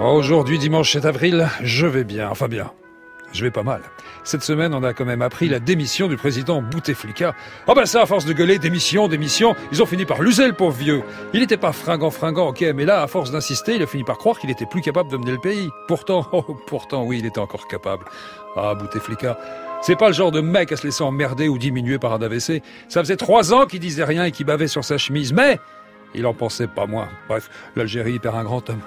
Aujourd'hui, dimanche 7 avril, je vais bien, enfin bien. Je vais pas mal. Cette semaine, on a quand même appris la démission du président Bouteflika. Oh ben ça, à force de gueuler, démission, démission, ils ont fini par l'user, le pauvre vieux. Il n'était pas fringant, fringant, ok, mais là, à force d'insister, il a fini par croire qu'il était plus capable de mener le pays. Pourtant, oh, pourtant, oui, il était encore capable. Ah, Bouteflika. C'est pas le genre de mec à se laisser emmerder ou diminuer par un AVC. Ça faisait trois ans qu'il disait rien et qu'il bavait sur sa chemise, mais il en pensait pas moins. Bref, l'Algérie perd un grand homme.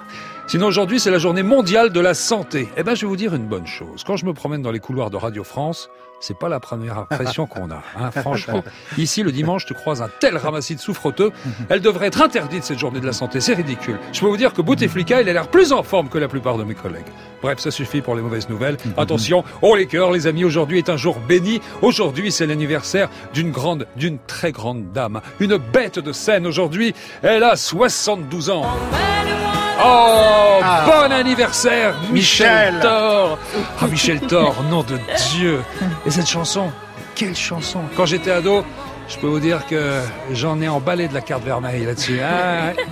Sinon aujourd'hui c'est la journée mondiale de la santé. Eh ben je vais vous dire une bonne chose. Quand je me promène dans les couloirs de Radio France, c'est pas la première impression qu'on a, hein, franchement. Ici le dimanche tu croises un tel ramassis de souffreteux, elle devrait être interdite cette journée de la santé, c'est ridicule. Je peux vous dire que Bouteflika il a l'air plus en forme que la plupart de mes collègues. Bref, ça suffit pour les mauvaises nouvelles. Attention, oh les cœurs les amis, aujourd'hui est un jour béni. Aujourd'hui c'est l'anniversaire d'une grande, d'une très grande dame, une bête de scène aujourd'hui. Elle a 72 ans. Oh, Ah. bon anniversaire, Michel, Michel. Thor. Ah, Michel Thor, nom de Dieu. Et cette chanson, quelle chanson. Quand j'étais ado, je peux vous dire que j'en ai emballé de la carte vermeille là-dessus. Ah, ouais.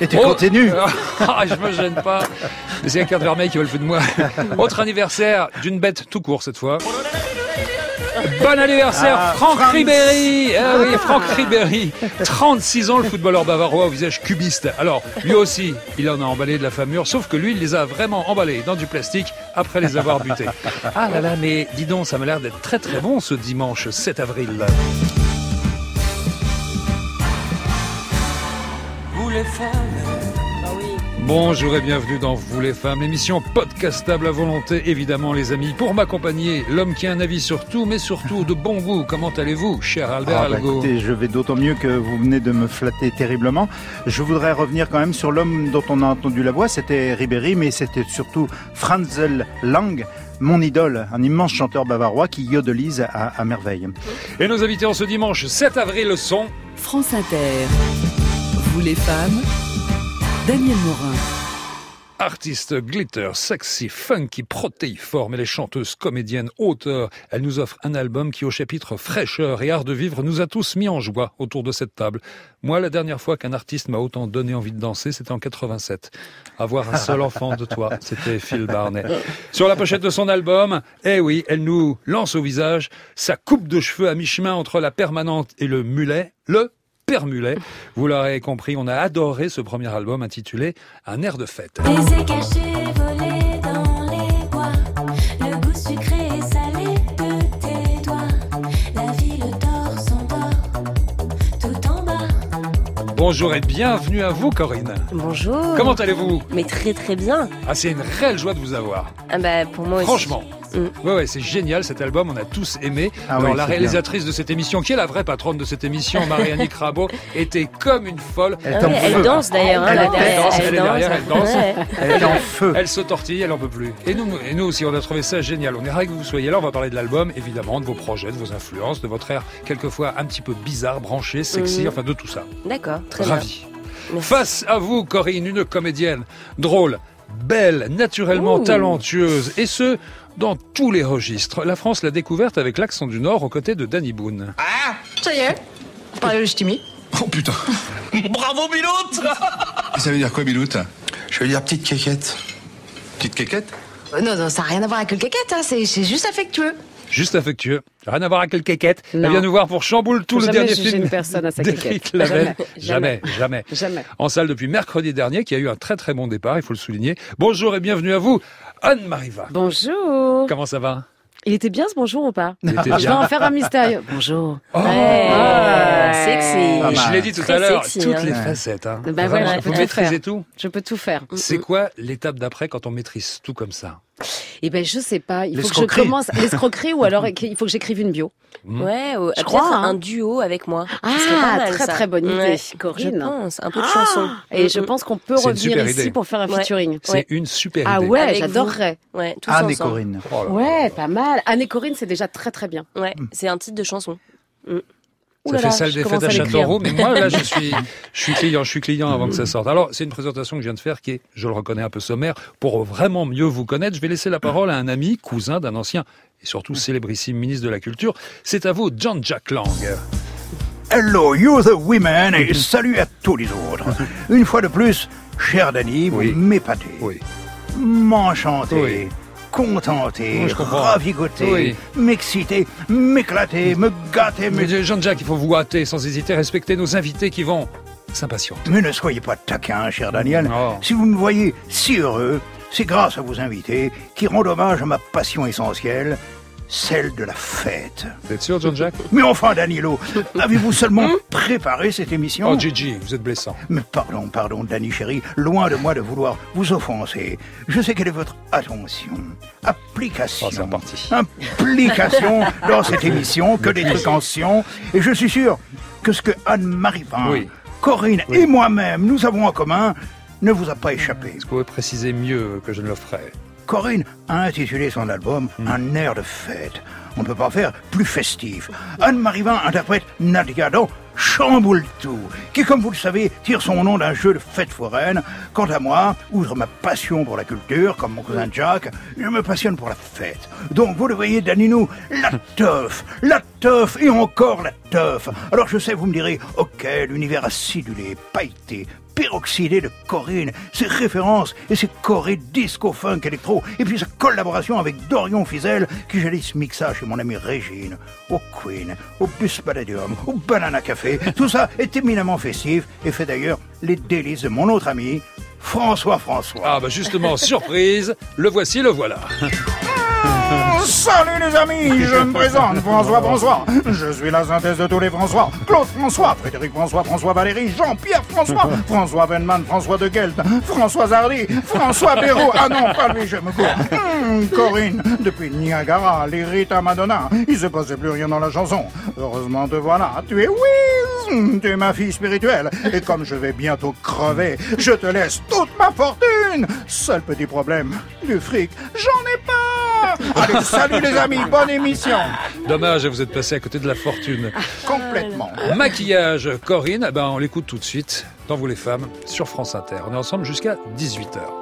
Et tu Oh. continues Ah, je me gêne pas. Mais c'est la carte vermeille qui veut le feu de moi. Autre anniversaire d'une bête tout court cette fois. Bon anniversaire, Ah, Franck Franz. Ribéry Ah oui, Franck Ribéry 36 ans, le footballeur bavarois au visage cubiste. Alors, lui aussi, il en a emballé de la famure, sauf que lui, il les a vraiment emballés dans du plastique après les avoir butés. Ah là là, mais dis donc, ça m'a l'air d'être très très bon ce dimanche 7 avril. Vous les femmes, Bonjour et bienvenue dans Vous les femmes, l'émission podcastable à volonté, évidemment les amis. Pour m'accompagner, l'homme qui a un avis sur tout, mais surtout de bon goût. Comment allez-vous, cher Albert Ah, bah, écoutez, je vais d'autant mieux que vous venez de me flatter terriblement. Je voudrais revenir quand même sur l'homme dont on a entendu la voix. C'était Ribéry, mais c'était surtout Franzel Lang, mon idole, un immense chanteur bavarois qui yodelise à, à merveille. Et nos invités en ce dimanche 7 avril sont... France Inter. Vous les femmes, Daniel Morin. Artistes glitter, sexy, funky, protéiformes et les chanteuses, comédiennes, auteurs. Elle nous offre un album qui, au chapitre fraîcheur et art de vivre, nous a tous mis en joie autour de cette table. Moi, la dernière fois qu'un artiste m'a autant donné envie de danser, c'était en 87. Avoir un seul enfant de toi, c'était Phil Barnet. Sur la pochette de son album, eh oui, elle nous lance au visage sa coupe de cheveux à mi-chemin entre la permanente et le mulet, le Père Mulet. Vous l'aurez compris, on a adoré ce premier album intitulé Un air de fête. Baiser caché, volé dans les bois. Le goût sucré et salé de tes doigts. La ville dort, s'endort, tout en bas. Bonjour et bienvenue à vous, Corinne. Bonjour. Comment allez-vous? Mais très très bien. Ah, c'est une réelle joie de vous avoir. Ah bah pour moi aussi. Mm. Ouais, ouais, c'est génial cet album, on a tous aimé. Ah Alors, oui, la réalisatrice de cette émission, qui est la vraie patronne de cette émission, Marianne Crabo, était comme une folle. Elle danse d'ailleurs. hein, Elle derrière. danse, elle est derrière, elle danse. Ouais. Elle est en feu. Elle se tortille, elle en peut plus. Et nous, et nous aussi, on a trouvé ça génial. On est ravis que vous soyez là. On va parler de l'album, évidemment, de vos projets, de vos influences, de votre air quelquefois un petit peu bizarre, branché, sexy, Mhm. enfin de tout ça. D'accord, très bien. Ravi. Merci. Face à vous, Corinne, une comédienne drôle, belle, naturellement Ouh. talentueuse, et ce, dans tous les registres. La France l'a découverte avec l'accent du Nord aux côtés de Danny Boone. Ça y est, pas le ch'timi. Oh putain bravo Biloute Ça veut dire quoi, Biloute? Je veux dire petite quéquette. Petite quéquette? Euh, Non, non, ça n'a rien à voir avec le caquette, hein, c'est c'est juste affectueux. Juste affectueux. Rien à voir avec le quéquette. Elle vient nous voir pour Chamboule, tout le jamais dernier film une personne à sa quéquette. Jamais. Jamais, jamais. Jamais. En salle depuis mercredi dernier, qui a eu un très très bon départ, il faut le souligner. Bonjour et bienvenue à vous, Anne-Marie Va. Bonjour. Comment ça va? Il était bien ce bonjour ou pas? Il était Je vais bien. en faire un mystérieux. Bonjour. Oh Ouais, Ah. sexy. Mal. Je l'ai dit tout Très à l'heure, sexy, toutes hein. les facettes. Hein. Bah Vraiment, voilà, vous maîtrisez faire. tout? Je peux tout faire. C'est quoi l'étape d'après quand on maîtrise tout comme ça? Eh ben je sais pas. Il faut que je commence l'escroquerie ou alors il faut que j'écrive une bio. Ouais, ou- peut-être crois, hein. un duo avec moi. Ah, pas mal, très, ça. très bonne idée, Ouais, Corinne. Je pense, un peu de chanson. Et je Mm, pense qu'on peut revenir ici idée. pour faire un Ouais. featuring. C'est Ouais. une super Ah idée. ouais, Avec j'adorerais. Ouais, tous Anne et. Corinne. Oh là là. Ouais, pas mal. Anne et Corinne, c'est déjà très très bien. Ouais, c'est un titre de chanson. Ça fait salle des fêtes à. Châteauroux, mais moi là je suis, je suis client, je suis client avant que ça sorte. Alors c'est une présentation que je viens de faire qui est, je le reconnais un peu sommaire. Pour vraiment mieux vous connaître, je vais laisser la parole à un ami, cousin d'un ancien et surtout célébrissime ministre de la Culture. C'est à vous, John Jack Lang. Hello, you the women, et salut à tous les autres. Une fois de plus, cher Danny, vous Oui. m'épatez. Oui. m'enchanter, Oui. Contenter, je ravigoter, Oui. m'exciter, m'éclater, me gâter. Mais Jean-Jacques, il faut vous hâter sans hésiter, respecter nos invités qui vont s'impatienter. Mais ne soyez pas taquin, cher Daniel. Oh. Si vous me voyez si heureux, c'est grâce à vos invités qui rendent hommage à ma passion essentielle, celle de la fête. Vous êtes sûr, Jean-Jacques Mais enfin, Danilo, avez-vous seulement préparé cette émission Oh, Gigi, vous êtes blessant. Mais pardon, pardon, Danny chéri, loin de moi de vouloir vous offenser. Je sais quelle est votre attention. Application. Oh, c'est reparti. Application dans cette émission, que des trucs en sion. Et je suis sûr que ce que Anne-Marie Oui. Corinne Oui. et moi-même, nous avons en commun, ne vous a pas échappé. Est-ce que vous pouvez préciser mieux que je ne le ferai? Corinne a intitulé son album Hmm. Un air de fête. On ne peut pas faire plus festif. Anne-Marie Vin interprète Nadia dans Chamboule tout, qui, comme vous le savez, tire son nom d'un jeu de fête foraine. Quant à moi, outre ma passion pour la culture, comme mon cousin Jack, je me passionne pour la fête. Donc, vous le voyez, Daninou, la teuf, la teuf et encore la teuf. Alors, je sais, vous me direz, ok, l'univers acidulé, pailleté, peroxydé de Corinne, ses références et ses chorés disco funk électro, et puis sa collaboration avec Dorion Fizel, qui jadis mixa chez mon ami Régine, au Queen, au Bus Palladium, au Banana Café. Tout ça est éminemment festif et fait d'ailleurs les délices de mon autre ami, François François. Ah bah justement, surprise, le voici, le voilà. Salut les amis, je me présente François François. Je suis la synthèse de tous les François. Claude François, Frédéric François, François Valéry, Jean-Pierre François, François Venman, François de Gelt, François Hardy, François Béraud. Ah non, pas lui, je me cours. Hum, Corinne, depuis Niagara, les Rita Madonna, il se passait plus rien dans la chanson. Heureusement te voilà, tu es oui, tu es ma fille spirituelle. Et comme je vais bientôt crever, je te laisse toute ma fortune. Seul petit problème, du fric, j'en ai pas. Allez, salut les amis, bonne émission. Dommage, vous êtes passé à côté de la fortune. Complètement. Maquillage, Corinne, eh ben on l'écoute tout de suite dans Vous les femmes sur France Inter. On est ensemble jusqu'à 18h.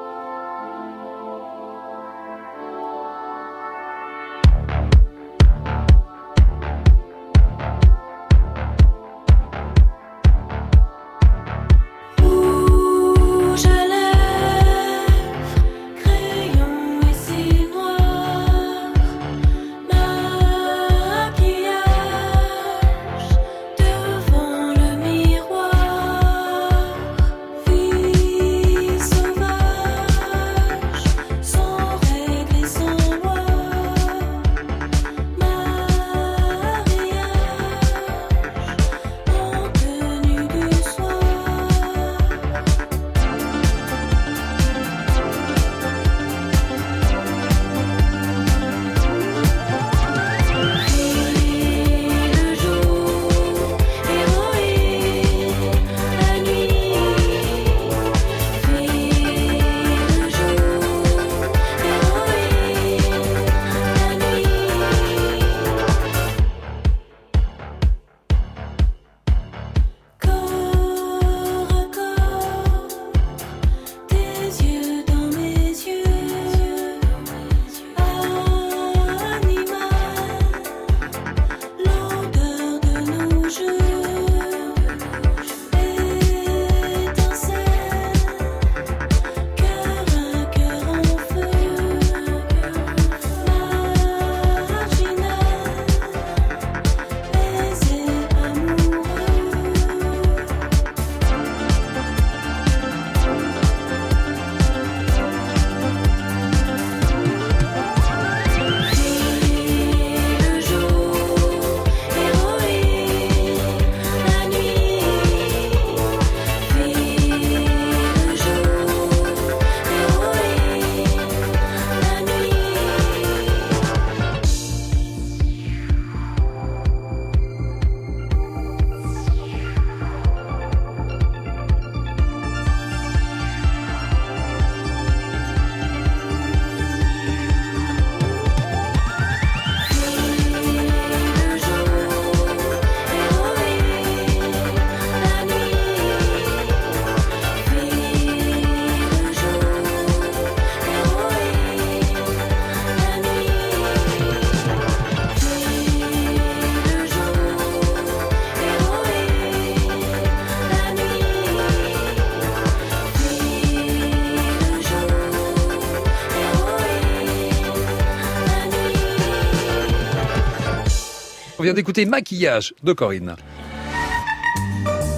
On vient d'écouter Maquillage de Corinne.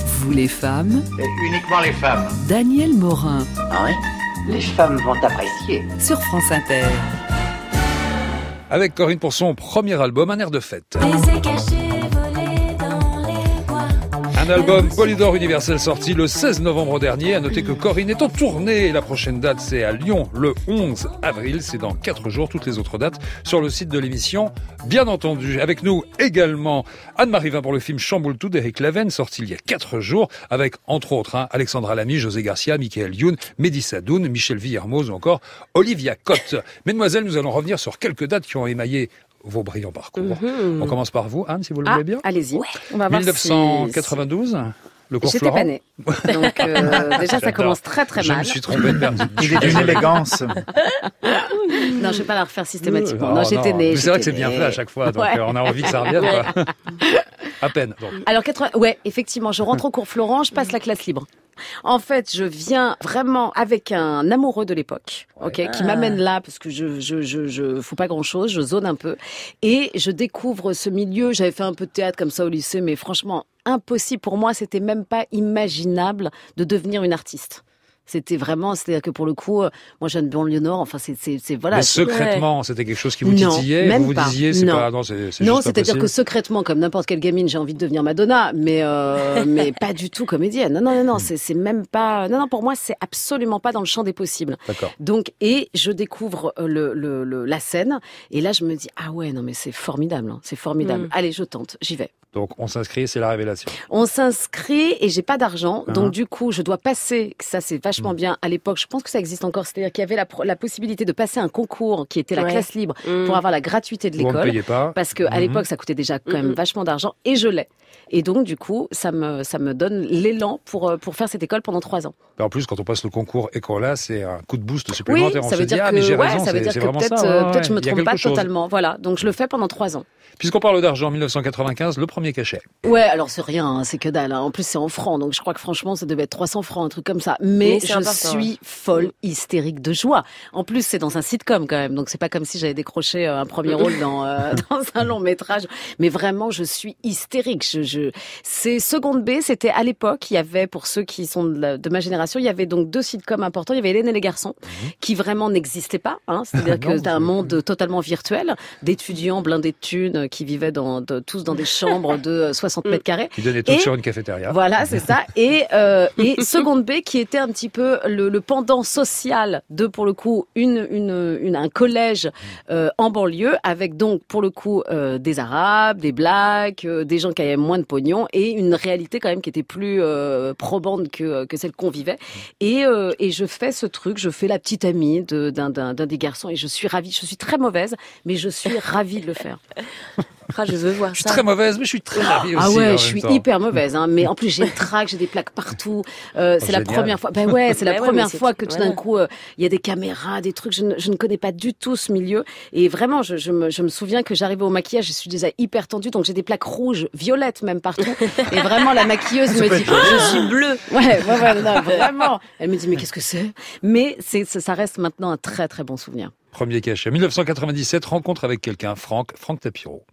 Vous les femmes, uniquement les femmes. Daniel Morin Ah oui Les femmes vont apprécier. sur France Inter. Avec Corinne pour son premier album, Un air de fête. Album Polydor Universel sorti le 16 novembre dernier. À noter que Corinne est en tournée. La prochaine date, c'est à Lyon le 11 avril. C'est dans 4 jours. Toutes les autres dates sur le site de l'émission. Bien entendu, avec nous également Anne-Marie Vin pour le film Chamboule tout d'Éric Laven, sorti il y a 4 jours, avec entre autres hein, Alexandra Lamy, José Garcia, Michael Youn, Mehdi Sadoun, Michel Villermoz ou encore Olivia Cotte. Mesdemoiselles, nous allons revenir sur quelques dates qui ont émaillé vos brillants parcours. Mhm. On commence par vous, Anne, si vous le Ah, voulez bien. allez-y. On va voir si- 1992, le cours J'étais Florent. pas née. Donc euh, déjà, ça commence très très Je mal. me suis trompé de merde. Il est d'une élégance. Non, je vais pas la refaire systématiquement. Oh, non, j'étais née. C'est vrai que c'est bien fait à chaque fois, donc Ouais. euh, on a envie que ça revienne. quoi. à peine. Donc. Alors 80... ouais, effectivement, je rentre au cours Florent, je passe la classe libre. En fait, je viens vraiment avec un amoureux de l'époque, ok, qui m'amène là parce que je je je je fous pas grand chose, je zone un peu et je découvre ce milieu. J'avais fait un peu de théâtre comme ça au lycée, mais franchement impossible pour moi. C'était même pas imaginable de devenir une artiste. C'était vraiment, c'est-à-dire que pour le coup, euh, moi, jeune banlieue nord, enfin, c'est, c'est, c'est voilà. Mais secrètement, c'était quelque chose qui vous Non, titillait. même vous vous pas. disiez, c'est Non. pas. Non, c'est c'est Non, c'est-à-dire que possible. secrètement, comme n'importe quelle gamine, j'ai envie de devenir Madonna, mais euh, mais pas du tout comédienne. Non, non, non, non, c'est c'est même pas. Non, non, pour moi, c'est absolument pas dans le champ des possibles. D'accord. Donc, et je découvre euh, le, le, le- la scène, et là, je me dis ah ouais, non, mais c'est formidable, hein, c'est formidable. Mm. Allez, je tente, j'y vais. Donc on s'inscrit, c'est la révélation. On s'inscrit et j'ai pas d'argent, Ah. donc du coup je dois passer. Ça c'est vachement bien. À l'époque, je pense que ça existe encore. C'est-à-dire qu'il y avait la, possibilité de passer un concours qui était la Ouais. classe libre Mm. pour avoir la gratuité de l'école. Parce que à Mhm. l'époque, ça coûtait déjà quand même vachement d'argent et je l'ai. Et donc, du coup, ça me, ça me donne l'élan pour, euh, pour faire cette école pendant trois ans. En plus, quand on passe le concours école-là, c'est un coup de boost Oui, supplémentaire. on ça se veut dire ah, que, mais j'ai ouais, raison, ça veut dire que peut-être, ça. ouais, peut-être je me trompe pas chose. totalement. Voilà. Donc, je le fais pendant trois ans. Puisqu'on parle d'argent, 1995, le premier cachet. Ouais, alors c'est rien, hein, c'est que dalle. hein. En plus, c'est en francs, donc je crois que franchement, ça devait être 300 francs, un truc comme ça. Mais, je important, suis folle, hystérique de joie. En plus, c'est dans un sitcom quand même, donc c'est pas comme si j'avais décroché euh, un premier rôle dans euh, dans un long métrage. Mais vraiment, je suis hystérique. Je, je... C'est seconde B. C'était à l'époque. Il y avait pour ceux qui sont de, la- de ma génération, il y avait donc deux sitcoms importants. Il y avait Hélène et les garçons, qui vraiment n'existaient pas. Hein. C'est-à-dire que Non, c'était un monde totalement virtuel, d'étudiants blindés de thunes euh, qui vivaient dans, de- tous dans des chambres de euh, 60 mètres carrés. Qui donnait tout sur une cafétéria. Voilà, c'est ça. Et, euh, et seconde B, qui était un petit peu le, le pendant social de, pour le coup, une, une, une- un collège euh, en banlieue, avec donc, pour le coup, euh, des Arabes, des Blacks, euh, des gens qui avaient moins de pognon, et une réalité quand même qui était plus euh, probante que, que celle qu'on vivait. Et, euh, et je fais ce truc, je fais la petite amie d'un des garçons, et je suis ravie. Je suis très mauvaise, mais je suis ravie de le faire. Ah, je veux voir Je suis ça. très mauvaise, mais je suis très ravie aussi. Ah ouais, je suis temps. hyper mauvaise, hein. mais en plus j'ai le trac, j'ai des plaques partout. Euh, c'est la première fois. Ben ouais, c'est la Ben ouais, première fois que tout d'un coup euh, il y a des caméras, des trucs. Je ne, je ne connais pas du tout ce milieu et vraiment, je, je, me, je me souviens que j'arrivais au maquillage, je suis déjà hyper tendue, donc j'ai des plaques rouges, violettes même partout. et vraiment la maquilleuse me dit, je suis bleue. Ouais, ouais, ouais, non, vraiment. Elle me dit mais qu'est-ce que c'est? Mais c'est ça ça reste maintenant un très très bon souvenir. Premier cachet. 1997, rencontre avec quelqu'un, Franck, Franck Tapiro.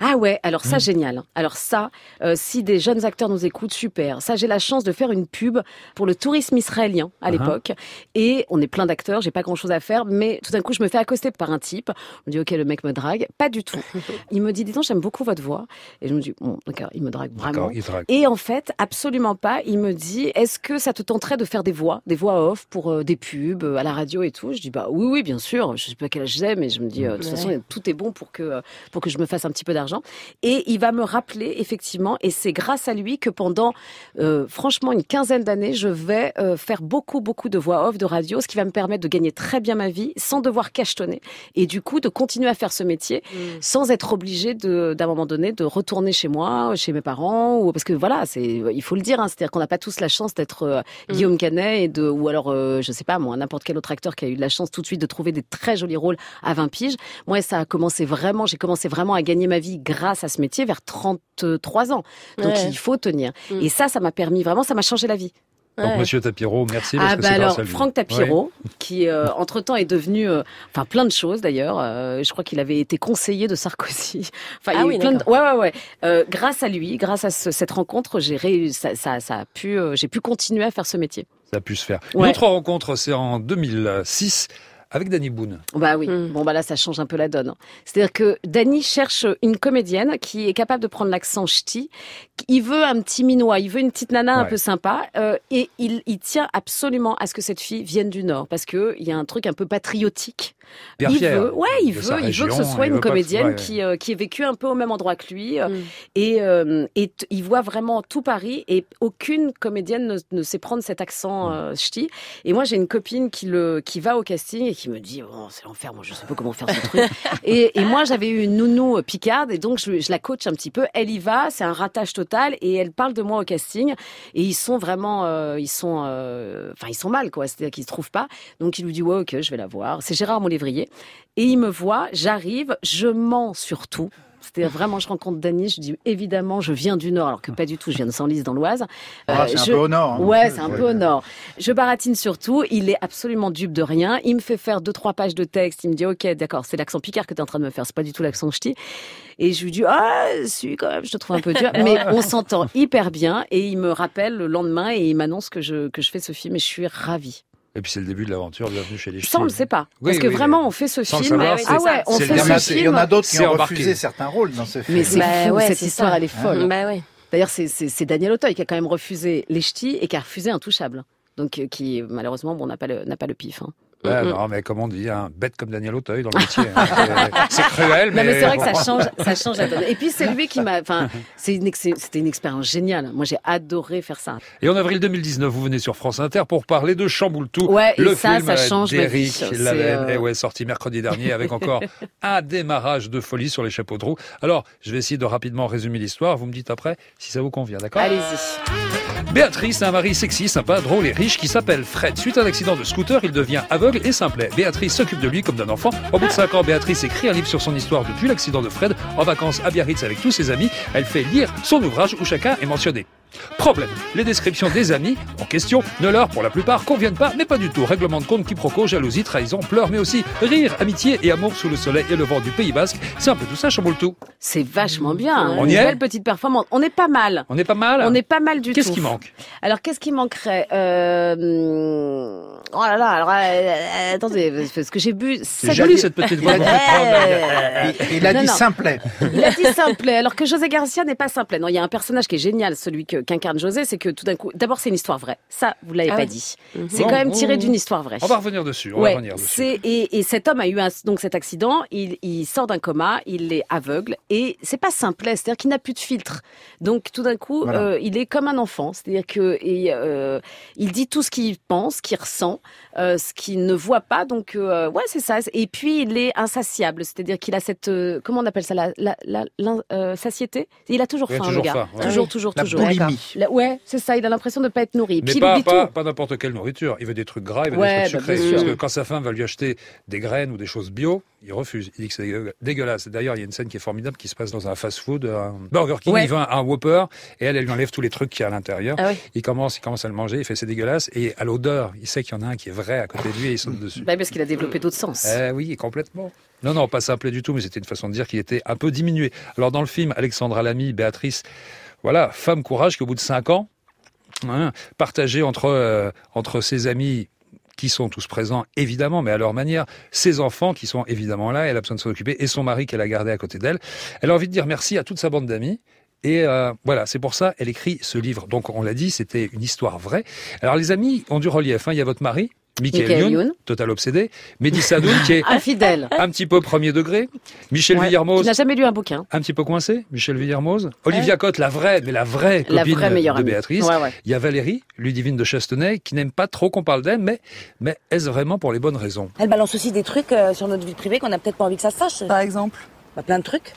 Ah ouais, alors Mmh. ça génial. Alors ça, euh, si des jeunes acteurs nous écoutent, super. Ça, j'ai la chance de faire une pub pour le tourisme israélien à Uh-huh. l'époque. Et on est plein d'acteurs, j'ai pas grand chose à faire, mais tout d'un coup, je me fais accoster par un type. On me dit, ok, le mec me drague. Pas du tout. Il me dit, dis donc, j'aime beaucoup votre voix. Et je me dis, bon, d'accord, il me drague vraiment. Il drague. Et en fait, absolument pas. Il me dit, est-ce que ça te tenterait de faire des voix, des voix off pour euh, des pubs euh, à la radio et tout? Je dis, bah oui, oui, bien sûr. Je sais pas quel âge j'ai, mais je me dis, de toute Ouais. façon, tout est bon pour que pour que je me fasse un petit peu d'argent. Et il va me rappeler effectivement, et c'est grâce à lui que pendant euh, franchement une quinzaine d'années, je vais euh, faire beaucoup beaucoup de voix off de radio, ce qui va me permettre de gagner très bien ma vie sans devoir cachetonner et du coup de continuer à faire ce métier Mm. sans être obligé d'un moment donné de retourner chez moi, chez mes parents ou parce que voilà, c'est il faut le dire, hein, c'est-à-dire qu'on n'a pas tous la chance d'être euh, Mm. Guillaume Canet et de ou alors je sais pas moi n'importe quel autre acteur qui a eu de la chance tout de suite de trouver des très jolis rôles à 20 piges. Moi ça a commencé vraiment, j'ai commencé vraiment à gagner ma vie grâce à ce métier vers 33 ans. Donc Ouais. il faut tenir. Mm. Et ça ça m'a permis vraiment ça m'a changé la vie. Donc, Ouais. monsieur Tapiro, merci parce Ah que bah alors. Franck Tapiro, qui euh, entre temps est devenu, euh, enfin plein de choses d'ailleurs. Euh, je crois qu'il avait été conseiller de Sarkozy. Enfin, il y Ah oui, plein de... ouais ouais ouais. Euh, grâce à lui, grâce à ce- cette rencontre, j'ai réussi, ça, ça, ça a pu, euh, j'ai pu continuer à faire ce métier. Ça a pu se faire. Une autre rencontre, c'est en 2006 avec Danny Boone. Bah oui. Mm. Bon bah là ça change un peu la donne. C'est-à-dire que Dany cherche une comédienne qui est capable de prendre l'accent ch'ti. Il veut un petit minois, il veut une petite nana un peu sympa euh, et il, il tient absolument à ce que cette fille vienne du Nord parce que il y a un truc un peu patriotique. Pierre il veut, ouais, il veut, il veut que ce soit une que- comédienne ouais, ouais. qui euh, qui ait vécu un peu au même endroit que lui euh, Mm. et euh, et il voit vraiment tout Paris et aucune comédienne ne, ne sait prendre cet accent euh, ch'ti. Et moi j'ai une copine qui le qui va au casting et qui me dit bon c'est l'enfer, moi je sais pas comment faire ce truc. et, moi j'avais eu une nounou euh, picarde et donc je, la coach un petit peu. Elle y va, c'est un ratage total et elle parle de moi au casting et ils sont vraiment euh, ils sont euh, enfin ils sont mal quoi, c'est-à-dire qu'ils se trouvent pas. Donc il lui dit ouais ok je vais la voir. C'est Gérard Molévrier et il me voit, j'arrive, je mens surtout. C'est-à-dire vraiment, je rencontre Dany, je dis évidemment, je viens du Nord, alors que pas du tout, je viens de Senlis dans l'Oise. Ah, Euh, c'est un je- peu au nord. hein. Ouais, c'est un peu au nord. Je baratine surtout. Il est absolument dupe de rien. Il me fait faire deux, trois pages de texte. Il me dit, OK, d'accord, c'est l'accent picard que tu es en train de me faire. C'est pas du tout l'accent ch'ti. Et je lui dis, ah, si, quand même, je te trouve un peu dur. Mais on s'entend hyper bien. Et il me rappelle le lendemain et il m'annonce que je, que je fais ce film et je suis ravie. Et puis c'est le début de l'aventure, bienvenue chez les Ça, on le Ch'tis. sait pas. Oui, Parce que oui, vraiment, on fait ce film. savoir, ah ouais, on fait le Il y, en a, ce il y en a film. d'autres qui ont embarqué. refusé certains rôles dans ce film. Mais c'est Bah ouais, cette histoire, ça. elle est folle. Bah ouais. D'ailleurs, c'est- Daniel Auteuil qui a quand même refusé les ch'tis et qui a refusé Intouchable. Donc, euh, qui, malheureusement, bon, n'a pas le, n'a pas le pif. hein. Ouais, Mm, mm. non, mais comme on dit, un bête comme Daniel Auteuil dans le métier. hein. C'est- cruel, mais... Non, mais c'est vrai que ça change, ça change la donne. Et puis, c'est lui qui m'a, enfin, c'était une expérience géniale. Moi, j'ai adoré faire ça. Et en avril 2019, vous venez sur France Inter pour parler de Chamboule-Tout, Ouais, et le ça, film ça change d'Éric Lavenne, euh, et ouais, sorti mercredi dernier avec encore un démarrage de folie sur les chapeaux de roue. Alors, je vais essayer de rapidement résumer l'histoire. Vous me dites après si ça vous convient, d'accord? Allez-y. Béatrice a un mari sexy, sympa, drôle et riche qui s'appelle Fred. Suite à un accident de scooter, il devient aveugle et simplet. Béatrice s'occupe de lui comme d'un enfant. Au bout de 5 ans, Béatrice écrit un livre sur son histoire depuis l'accident de Fred. En vacances à Biarritz avec tous ses amis, elle fait lire son ouvrage où chacun est mentionné. Problème, les descriptions des amis en question ne leur, pour la plupart, conviennent pas, mais pas du tout. Règlement de compte, quiproquo, jalousie, trahison, pleurs, mais aussi rire, amitié et amour sous le soleil et le vent du Pays Basque. C'est un peu tout ça, Chamboule-Tout. C'est vachement bien. On une y est belle petite performance. On est pas mal. On est pas mal On est pas mal du tout. Qu'est-ce qui manque Alors, qu'est-ce qui manquerait euh... Oh là là, alors, euh, attendez, parce que j'ai bu... C'est joli cette petite voix. Il, il a Non, dit non. simplet. Il a dit simplet, alors que José Garcia n'est pas simplet. Non, il y a un personnage qui est génial, celui que- qu'incarne José, c'est que tout d'un coup, d'abord c'est une histoire vraie. Ça, vous l'avez Ah pas dit. Mhm. C'est quand même tiré d'une histoire vraie. On va revenir dessus. On Ouais, va revenir dessus. c'est et, et cet homme a eu un, donc cet accident. Il, il sort d'un coma, il est aveugle et c'est pas simplet, c'est-à-dire qu'il n'a plus de filtre. Donc tout d'un coup, Voilà. euh, il est comme un enfant, c'est-à-dire que et, euh, il dit tout ce qu'il pense, ce qu'il ressent, euh, ce qu'il ne voit pas. Donc euh, ouais, c'est ça. Et puis il est insatiable, c'est-à-dire qu'il a cette euh, comment on appelle ça la, la, la l'in- euh, satiété? Il a toujours Il faim, toujours le gars. faim, ouais. Toujours, toujours, La toujours. La- ouais, c'est ça. Il a l'impression de ne pas être nourri. Mais Puis il pas, pas, pas n'importe quelle nourriture. Il veut des trucs gras, il veut Ouais, des trucs bah, sucrés. Parce que quand sa femme va lui acheter des graines ou des choses bio, il refuse. Il dit que c'est dégueu- dégueulasse. D'ailleurs, il y a une scène qui est formidable qui se passe dans un fast-food, un Burger King. Ouais. Il veut un, un Whopper et elle, elle lui enlève tous les trucs qu'il y a à l'intérieur. Ah. Il commence, il commence à le manger, il fait c'est dégueulasse. Et à l'odeur, il sait qu'il y en a un qui est vrai à côté de lui et il saute dessus. Bah, parce qu'il a développé d'autres sens. Eh oui, complètement. Non, non, pas simplet du tout, mais c'était une façon de dire qu'il était un peu diminué. Alors dans le film, Alexandra Lamy, Béatrice, voilà, femme courage qui au bout de cinq ans, hein, partagée entre, euh, entre ses amis qui sont tous présents, évidemment, mais à leur manière, ses enfants qui sont évidemment là, elle a besoin de s'en occuper, et son mari qu'elle a gardé à côté d'elle. Elle a envie de dire merci à toute sa bande d'amis. Et euh, voilà, c'est pour ça elle écrit ce livre. Donc on l'a dit, c'était une histoire vraie. Alors les amis ont du relief. Hein. Il y a votre mari, Michael, Michael Youn, Youn. total obsédé, Mehdi Sadoun qui est Infidèle. un petit peu premier degré, Michel Ouais, Villermoz, Qui n'a jamais lu un bouquin. un petit peu coincé, Michel Villermoz, Olivia Cotte, la vraie, mais la vraie La copine vraie meilleure de amie. Béatrice. Ouais, ouais. Il y a Valérie, Ludivine de Chastenay, qui n'aime pas trop qu'on parle d'elle, mais, mais est-ce vraiment pour les bonnes raisons? Elle balance aussi des trucs euh, sur notre vie privée qu'on n'a peut-être pas envie que ça se sache. Par exemple? Bah, plein de trucs.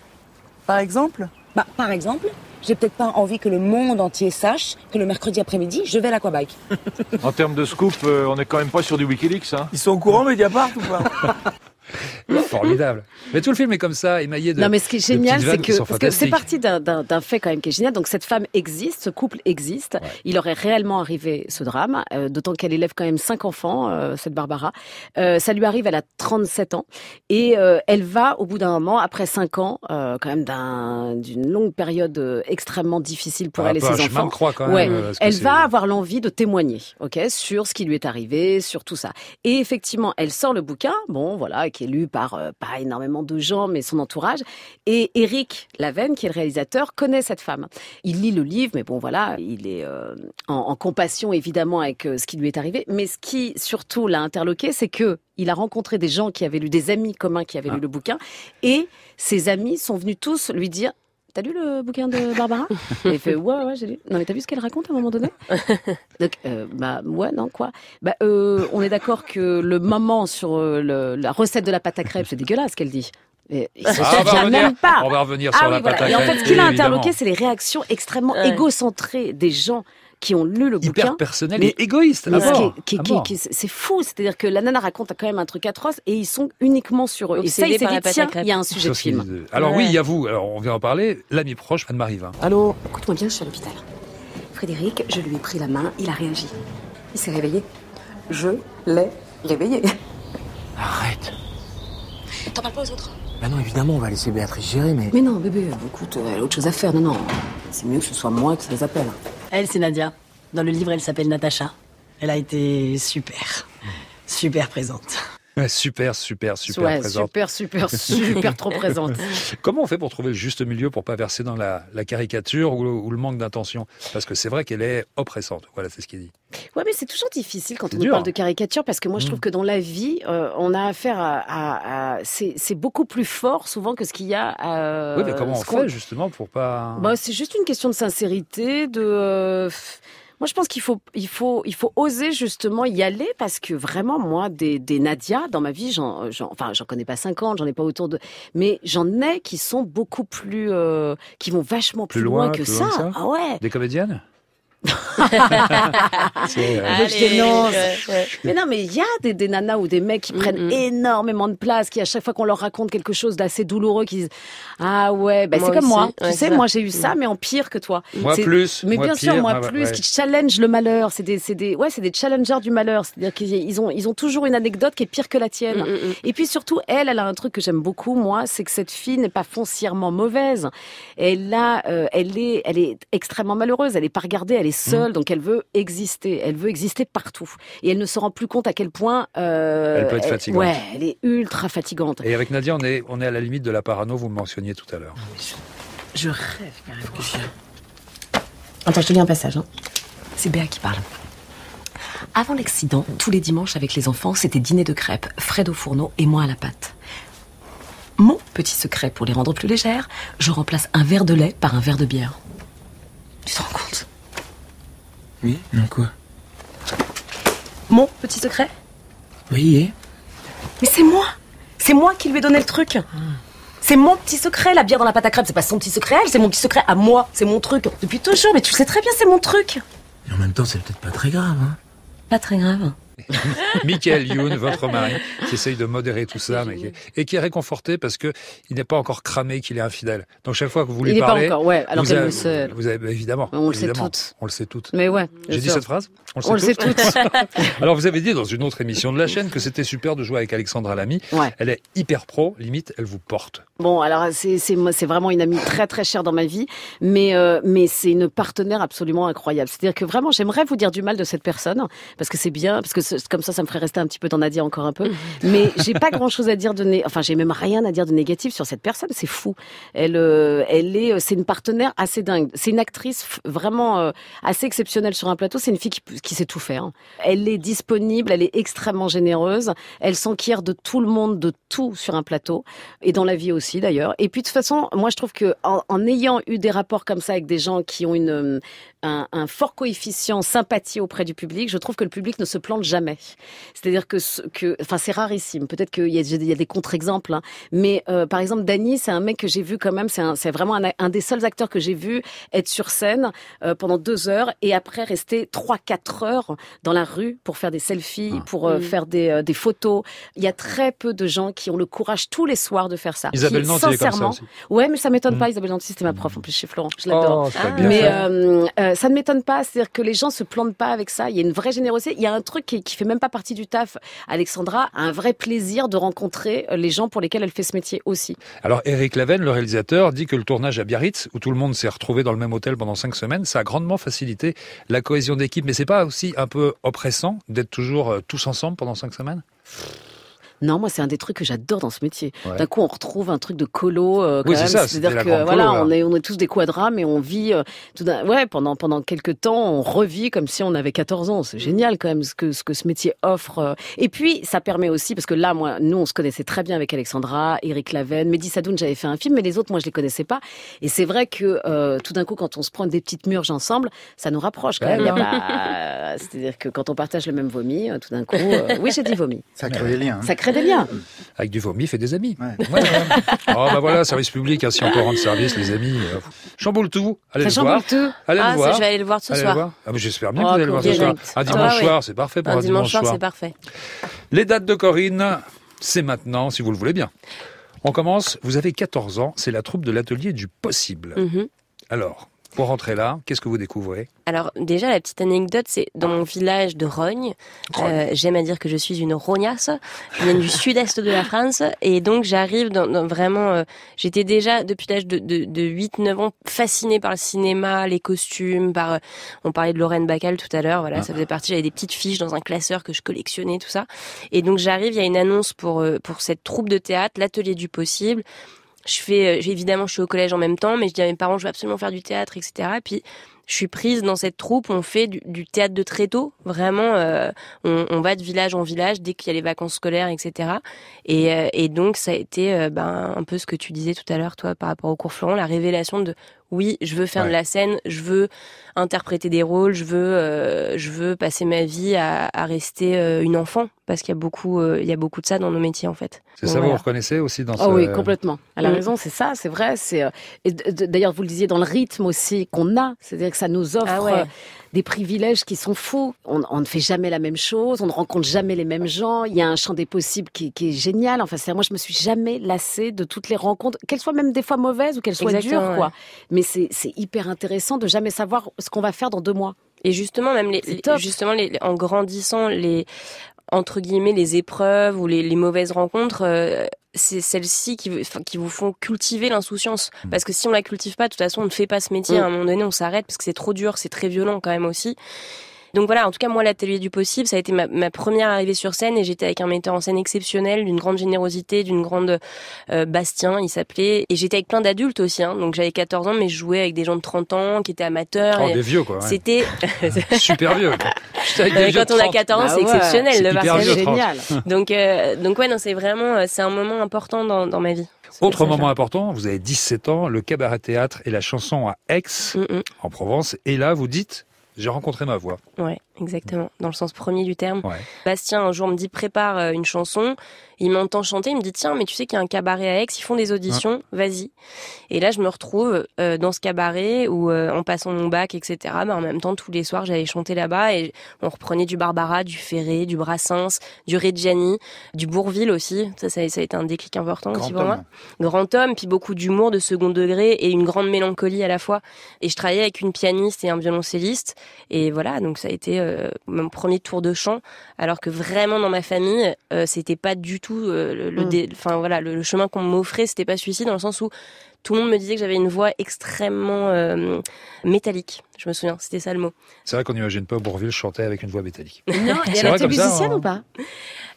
Par exemple? Bah, par exemple, j'ai peut-être pas envie que le monde entier sache que le mercredi après-midi, je vais à l'aquabike. En termes de scoop, euh, on est quand même pas sur du Wikileaks. Hein. Ils sont au courant, Mediapart ou pas? formidable. Mais tout le film est comme ça, émaillé de. Non, mais ce qui est génial, c'est que, parce que c'est parti d'un- fait quand même qui est génial. Donc cette femme existe, ce couple existe. Il aurait réellement arrivé ce drame, euh, d'autant qu'elle élève quand même cinq enfants, euh, cette Barbara. Euh, ça lui arrive, elle a 37 ans, et elle va au bout d'un moment, après cinq ans, quand même d'un- d'une longue période extrêmement difficile pour Par elle et ses enfants. croix, quand même, Ouais. Elle va avoir l'envie de témoigner, ok, sur ce qui lui est arrivé, sur tout ça. Et effectivement, elle sort le bouquin, bon, voilà, qui est lu par euh, pas énormément de gens, mais son entourage. Et Eric Laven, qui est le réalisateur, connaît cette femme. Il lit le livre, mais bon, voilà, il est euh, en, en compassion évidemment avec euh, ce qui lui est arrivé. Mais ce qui surtout l'a interloqué, c'est que il a rencontré des gens qui avaient lu, des amis communs qui avaient Ah. lu le bouquin, et ses amis sont venus tous lui dire. T'as lu le bouquin de Barbara Et il fait ouais ouais j'ai lu. Non mais t'as vu ce qu'elle raconte à un moment donné Donc euh, bah ouais non quoi. Bah euh, on est d'accord que le moment sur euh, le- la recette de la pâte à crêpes c'est dégueulasse qu'elle dit. Et il se Ah, on va revenir- même pas. on va revenir sur Ah la oui, pâte voilà. à Et en crêpes, fait, ce qui l'a interloqué, c'est les réactions extrêmement Ouais. égocentrées des gens qui ont lu le Hyper bouquin. personnel Mais- et égoïste. c'est fou, c'est-à-dire que la nana raconte quand même un truc atroce et ils sont uniquement sur eux. Et ça, Obsédés il s'est dit, tiens, il y a un sujet de film. Alors oui, il y a vous. Alors on vient en parler. L'ami proche, Anne-Marie Vin. Allô Écoute-moi bien, je suis à l'hôpital. Frédéric, je lui ai pris la main, il a réagi. Il s'est réveillé. Je l'ai réveillé. Arrête. T'en parles pas aux autres Bah non, évidemment, on va laisser Béatrice gérer, mais... Mais non, bébé, écoute, elle a autre chose à faire. Non, non. C'est mieux que ce soit moi qui les appelle. Elle, c'est Nadia. Dans le livre, elle s'appelle Natacha. Elle a été super. Super présente. Super, super, super Ouais, présente. super, super, super trop présente. Comment on fait pour trouver le juste milieu pour pas verser dans la, la caricature ou le, ou le manque d'intention? Parce que c'est vrai qu'elle est oppressante. Voilà, c'est ce qu'il dit. Ouais, mais c'est toujours difficile quand on nous parle de caricature parce que moi je Mm. trouve que dans la vie, euh, on a affaire à, à- à- c'est beaucoup plus fort souvent que ce qu'il y a. À, oui, mais comment on fait justement pour pas Bah, c'est juste une question de sincérité, de. euh, Moi, je pense qu'il faut, il faut, il faut oser justement y aller parce que vraiment, moi, des, des Nadia dans ma vie, j'en, j'en- enfin, j'en connais pas 50, j'en ai pas autour de, mais j'en ai qui sont beaucoup plus, euh, qui vont vachement plus, Plus loin, que, plus ça. loin que ça Ah ouais. Des comédiennes? Euh, Je dénonce. ouais, ouais. Mais non, mais il y a des, des nanas ou des mecs qui prennent mm. énormément de place, qui à chaque fois qu'on leur raconte quelque chose d'assez douloureux, qui disent ah ouais, bah, c'est comme moi. Ouais, tu sais, ça. moi j'ai eu ça, mais en pire que toi. Moi plus, Mais moi bien sûr, moi plus, ouais. qui challenge le malheur. C'est des, c'est des, ouais, c'est des challengers du malheur. C'est-à-dire qu'ils ils ont, ils ont toujours une anecdote qui est pire que la tienne. Mm, mm, mm. Et puis surtout, elle, elle a un truc que j'aime beaucoup, moi, c'est que cette fille n'est pas foncièrement mauvaise. Elle a, euh, elle est, elle est extrêmement malheureuse. Elle est pas regardée, elle est seule, donc elle veut exister. Elle veut exister partout. Et elle ne se rend plus compte à quel point. euh, Elle peut être fatigante. Ouais, elle est ultra fatigante. Et avec Nadia, on est, on est à la limite de la parano, vous me mentionniez tout à l'heure. Je rêve carrément que je. Attends, je te lis un passage. hein. C'est Béa qui parle. Avant l'accident, tous les dimanches avec les enfants, c'était dîner de crêpes, Fred au fourneau et moi à la pâte. Mon petit secret pour les rendre plus légères, je remplace un verre de lait par un verre de bière. Tu te rends compte? Oui Non, quoi Mon petit secret Oui, et Mais c'est moi. C'est moi qui lui ai donné le truc. C'est mon petit secret, la bière dans la pâte à crêpes, c'est pas son petit secret à elle, c'est mon petit secret à moi, c'est mon truc. Depuis toujours, mais tu le sais très bien, c'est mon truc. Et en même temps, c'est peut-être pas très grave, hein. Pas très grave. Michael Youn, votre mari, qui essaye de modérer tout ça, mais qui- et qui est réconforté parce que il n'est pas encore cramé qu'il est infidèle. Donc chaque fois que vous lui Il n'est pas parlez, encore, ouais, alors vous avez-. Vous bah, évidemment, On le sait toutes. On le sait toutes. Mais ouais. J'ai dit sûr. cette phrase On le sait toutes. Alors vous avez dit dans une autre émission de la chaîne que c'était super de jouer avec Alexandra Lamy. Ouais. Elle est hyper pro, limite, elle vous porte. Bon, alors c'est vraiment une amie très très chère dans ma vie, mais euh, mais c'est une partenaire absolument incroyable. C'est-à-dire que vraiment j'aimerais vous dire du mal de cette personne parce que c'est bien parce que comme ça ça me ferait rester un petit peu dans Nadia encore un peu. Mais j'ai pas grand-chose à dire de né... enfin j'ai même rien à dire de négatif sur cette personne. C'est fou. Elle euh, elle est euh, c'est une partenaire assez dingue. C'est une actrice vraiment euh, assez exceptionnelle sur un plateau. C'est une fille qui, qui sait tout faire. Elle est disponible, elle est extrêmement généreuse. Elle s'enquiert de tout le monde, de tout sur un plateau et dans la vie aussi d'ailleurs. Et puis de toute façon, moi je trouve que en, en ayant eu des rapports comme ça avec des gens qui ont une un, un fort coefficient sympathie auprès du public, je trouve que le public ne se plante jamais. C'est-à-dire que, enfin, c'est rarissime. Peut-être qu'il y a, il y a des contre-exemples, hein. mais euh, par exemple, Danny, c'est un mec que j'ai vu quand même. C'est vraiment un, un des seuls acteurs que j'ai vu être sur scène euh, pendant deux heures et après rester trois, quatre heures dans la rue pour faire des selfies, pour euh, Mm. faire des, euh, des photos. Il y a très peu de gens qui ont le courage tous les soirs de faire ça. Isabelle Qui, Nanty est comme ça sincèrement, aussi. Ouais, mais ça m'étonne Mm. pas. Isabelle Nanty, c'était ma prof en plus chez Florent. Je l'adore. Oh, bien mais. Euh, ça ne m'étonne pas. C'est-à-dire que les gens se plantent pas avec ça. Il y a une vraie générosité. Il y a un truc qui, qui fait même pas partie du taf. Alexandra a un vrai plaisir de rencontrer euh, les gens pour lesquels elle fait ce métier aussi. Alors, Eric Laven, le réalisateur, dit que le tournage à Biarritz, où tout le monde s'est retrouvé dans le même hôtel pendant cinq semaines, ça a grandement facilité la cohésion d'équipe. Mais c'est pas aussi un peu oppressant d'être toujours euh, tous ensemble pendant cinq semaines? Non, moi, c'est un des trucs que j'adore dans ce métier. Ouais. D'un coup, on retrouve un truc de colo. euh, quand Oui, c'est même. ça, c'était C'est-à-dire que voilà, là. on est on est tous des quadras, mais on vit euh, tout d'un- ouais pendant pendant quelques temps, on revit comme si on avait 14 ans. C'est génial quand même ce que ce que ce métier offre. euh. Et puis, ça permet aussi parce que là, moi, nous, on se connaissait très bien avec Alexandra, Eric Laven, Mehdi Sadoun. J'avais fait un film, mais les autres, moi, je les connaissais pas. Et c'est vrai que euh, tout d'un coup, quand on se prend des petites murges ensemble, ça nous rapproche quand Ouais, même. Pas- C'est-à-dire que quand on partage le même vomi, tout d'un coup, euh, oui, j'ai dit vomi. Ça crée des liens. hein. Ça crée des liens. Avec du vomi, fait des amis. Ouais, ouais. oh, bah voilà, service public, hein, si on peut rendre service, les amis. euh, chamboule tout. Allez Ça le voir. chamboule tout. Allez Ah, le ça, voir. je vais aller le voir ce Allez soir. voir. Ah, j'espère bien Oh, que vous allez le voir ce soir. Un Ah dimanche ouais. soir, c'est parfait pour un, Un dimanche soir, c'est parfait. Les dates de Corinne, c'est maintenant, si vous le voulez bien. On commence, vous avez 14 ans, c'est la troupe de l'atelier du possible. Mhm. Alors, pour rentrer là, qu'est-ce que vous découvrez? Alors déjà la petite anecdote c'est dans mon village de Rogne. euh, J'aime à dire que je suis une rognasse. Je viens du sud-est de la France et donc j'arrive dans, dans vraiment. euh, J'étais déjà depuis l'âge de, de, de 8-9 ans fascinée par le cinéma, les costumes. Par euh, on parlait de Lorraine Bacal tout à l'heure. Voilà ça faisait partie. J'avais des petites fiches dans un classeur que je collectionnais tout ça. Et donc j'arrive. Il y a une annonce pour euh, pour cette troupe de théâtre, l'atelier du possible je fais euh, évidemment je suis au collège en même temps mais je dis à mes parents je veux absolument faire du théâtre etc et puis je suis prise dans cette troupe on fait du, du théâtre de tréteau vraiment euh, on, on va de village en village dès qu'il y a les vacances scolaires etc et, euh, et donc ça a été euh, ben un peu ce que tu disais tout à l'heure toi par rapport au cours Florent la révélation de oui je veux faire de la scène je veux interpréter des rôles je veux euh, je veux passer ma vie à, à rester euh, une enfant parce qu'il y a beaucoup euh, il y a beaucoup de ça dans nos métiers en fait C'est ça, Donc, vous voilà. reconnaissez aussi dans Oh ce... oui, complètement. Elle a Mm. raison, c'est ça, c'est vrai. C'est euh, d'ailleurs vous le disiez dans le rythme aussi qu'on a, c'est-à-dire que ça nous offre Ah ouais. Des privilèges qui sont fous. On, on ne fait jamais la même chose, on ne rencontre jamais les mêmes gens. Il y a un champ des possibles qui, qui est génial. Enfin, c'est moi je me suis jamais lassée de toutes les rencontres, qu'elles soient même des fois mauvaises ou qu'elles soient Exactement, dures, quoi. ouais. Mais c'est hyper intéressant de jamais savoir ce qu'on va faire dans deux mois. Et justement, même les, les- justement, les, en grandissant, les entre guillemets les épreuves ou les, les mauvaises rencontres, euh, c'est celles-ci qui, qui vous font cultiver l'insouciance. Parce que si on la cultive pas, de toute façon, on ne fait pas ce métier. Mm. À un moment donné, on s'arrête parce que c'est trop dur, c'est très violent quand même aussi. Donc voilà, en tout cas, moi, l'atelier du possible, ça a été ma, ma première arrivée sur scène et j'étais avec un metteur en scène exceptionnel, d'une grande générosité, d'une grande euh, Bastien, il s'appelait. Et j'étais avec plein d'adultes aussi, hein. donc j'avais 14 ans, mais je jouais avec des gens de 30 ans qui étaient amateurs. Oh, et des vieux, quoi, ouais. C'était Super vieux. avec quand on a 30. 14 ans, Ah c'est ouais. exceptionnel C'est de hyper voir ça. vieux, 30. Génial. Donc, euh, donc ouais, non, c'est vraiment, euh, c'est un moment important dans, dans ma vie. Autre moment important, vous avez 17 ans, le cabaret théâtre et la chanson à Aix, Mm, en Provence. Et là, vous dites, j'ai rencontré ma voix. Exactement. Dans le sens premier du terme. Ouais. Bastien, un jour, me dit prépare euh, une chanson. Il m'entend chanter. Il me dit tiens, mais tu sais qu'il y a un cabaret à Aix. Ils font des auditions. Vas-y. Et là, je me retrouve euh, dans ce cabaret où, euh, en passant mon bac, etc. Bah, en même temps, tous les soirs, j'allais chanter là-bas et on reprenait du Barbara, du Ferré, du Brassens, du Reggiani, du Bourville aussi. Ça, ça, ça a été un déclic important aussi pour homme. moi. Grand homme, puis beaucoup d'humour de second degré et une grande mélancolie à la fois. Et je travaillais avec une pianiste et un violoncelliste. Et voilà, donc ça a été euh, mon premier tour de chant. Alors que vraiment dans ma famille, euh, c'était pas du tout euh, le, le Mm. enfin voilà, le, le chemin qu'on m'offrait, c'était pas celui-ci dans le sens où tout le monde me disait que j'avais une voix extrêmement euh, métallique. Je me souviens, c'était ça le mot. C'est vrai qu'on n'imagine pas Bourville chanter avec une voix métallique. Non, et elle était musicienne hein. ou pas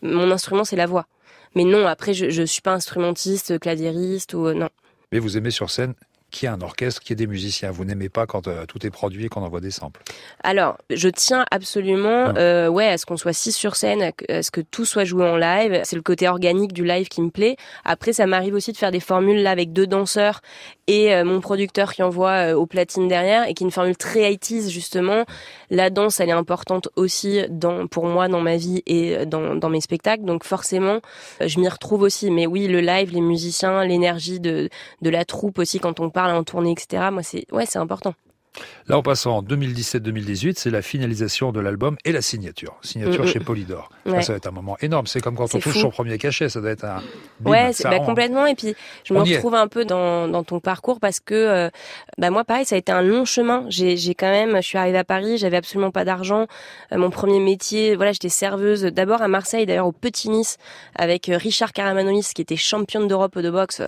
Mon instrument, c'est la voix. Mais non, après, je, je suis pas instrumentiste, claviériste ou euh, non. Mais vous aimez sur scène qu'il y ait un orchestre, qu'il y ait des musiciens. Vous n'aimez pas quand euh, tout est produit et qu'on envoie des samples? Alors, je tiens absolument, Ah. euh, ouais, à ce qu'on soit six sur scène, à ce que tout soit joué en live. C'est le côté organique du live qui me plaît. Après, ça m'arrive aussi de faire des formules là avec deux danseurs et euh, mon producteur qui envoie aux platines derrière et qui est une formule très 80s justement. La danse, elle est importante aussi dans, pour moi dans ma vie et dans, dans mes spectacles. Donc forcément, je m'y retrouve aussi. Mais oui, le live, les musiciens, l'énergie de, de la troupe aussi quand on parle en tournée, etc. Moi, c'est ouais, c'est important. Là, on passe en 2017-2018, c'est la finalisation de l'album et la signature. Signature Mm, mm. chez Polydor. Ça, Ouais. ça va être un moment énorme. C'est comme quand on touche son premier cachet, ça doit être un... bim, Ouais, c'est ça bah, complètement. Et puis, je me est. retrouve un peu dans, dans ton parcours parce que, euh, bah, moi, pareil, ça a été un long chemin. J'ai, j'ai quand même, je suis arrivée à Paris, j'avais absolument pas d'argent. Euh, mon premier métier, voilà, j'étais serveuse d'abord à Marseille, d'ailleurs au Petit Nice, avec euh, Richard Karamanolis, qui était championne d'Europe de boxe.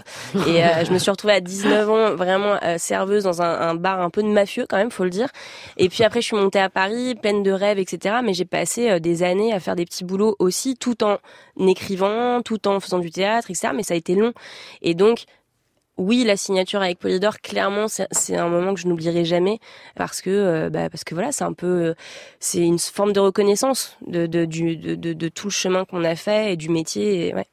Et euh, je me suis retrouvée à 19 ans, vraiment serveuse dans un, un bar un peu de mafieux, quand même, faut le dire. Et puis après, je suis montée à Paris, pleine de rêves, etc. Mais j'ai passé des années à faire des petits boulots aussi, tout en écrivant, tout en faisant du théâtre, etc. Mais ça a été long. Et donc, oui, la signature avec Polydor, clairement, c'est un moment que je n'oublierai jamais parce que, euh, bah, parce que voilà, c'est un peu, euh, c'est une forme de reconnaissance de, de, du, de, de, de tout le chemin qu'on a fait et du métier. Et, ouais.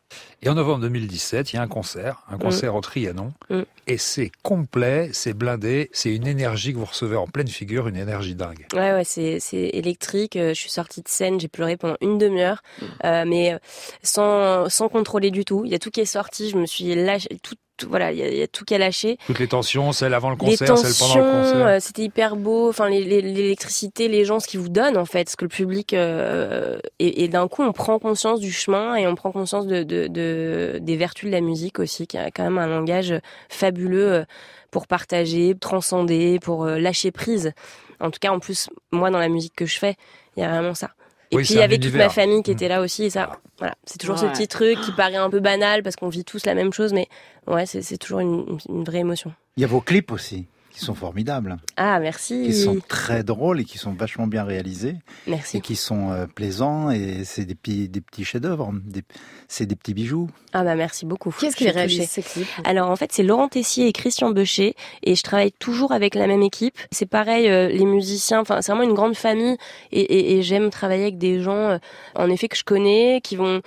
Et en novembre 2017, il y a un concert, un concert au Trianon, Mm. et c'est complet, c'est blindé, c'est une énergie que vous recevez en pleine figure, une énergie dingue. Ouais, ouais, c'est électrique. Euh, Je suis sortie de scène, j'ai pleuré pendant une demi-heure, euh, mais sans sans contrôler du tout. Il y a tout qui est sorti. Je me suis lâché, tout, tout- voilà, il y, a, il y a tout qui a lâché. Toutes les tensions, celle avant le les concert, tensions, celle pendant le concert. euh, c'était hyper beau. Enfin, les- les- l'électricité, les gens, ce qu'ils vous donnent en fait, ce que le public euh, et, et d'un coup, on prend conscience du chemin et on prend conscience de, de, de- des vertus de la musique aussi, qui a quand même un langage fabuleux euh, pour partager, transcender, pour lâcher prise. En tout cas, en plus, moi, dans la musique que je fais, il y a vraiment ça. Et Oui, puis il y avait toute ma famille qui Mm. était là aussi, et ça, voilà, c'est toujours ce petit truc qui paraît un peu banal parce qu'on vit tous la même chose, mais ouais, c'est c'est toujours une, une vraie émotion. Il y a vos clips aussi, qui sont formidables, Ah, merci. qui sont très drôles et qui sont vachement bien réalisés. Merci. Et qui sont euh, plaisants et c'est des petits, des petits chefs-d'œuvre, des- c'est des petits bijoux. Ah bah merci beaucoup. Qui est-ce Je qui réalise ces clips Alors en fait c'est Laurent Tessier et Christian Beucher et je travaille toujours avec la même équipe. C'est pareil euh, les musiciens, enfin c'est vraiment une grande famille et, et- et j'aime travailler avec des gens euh, en effet que je connais, qui vont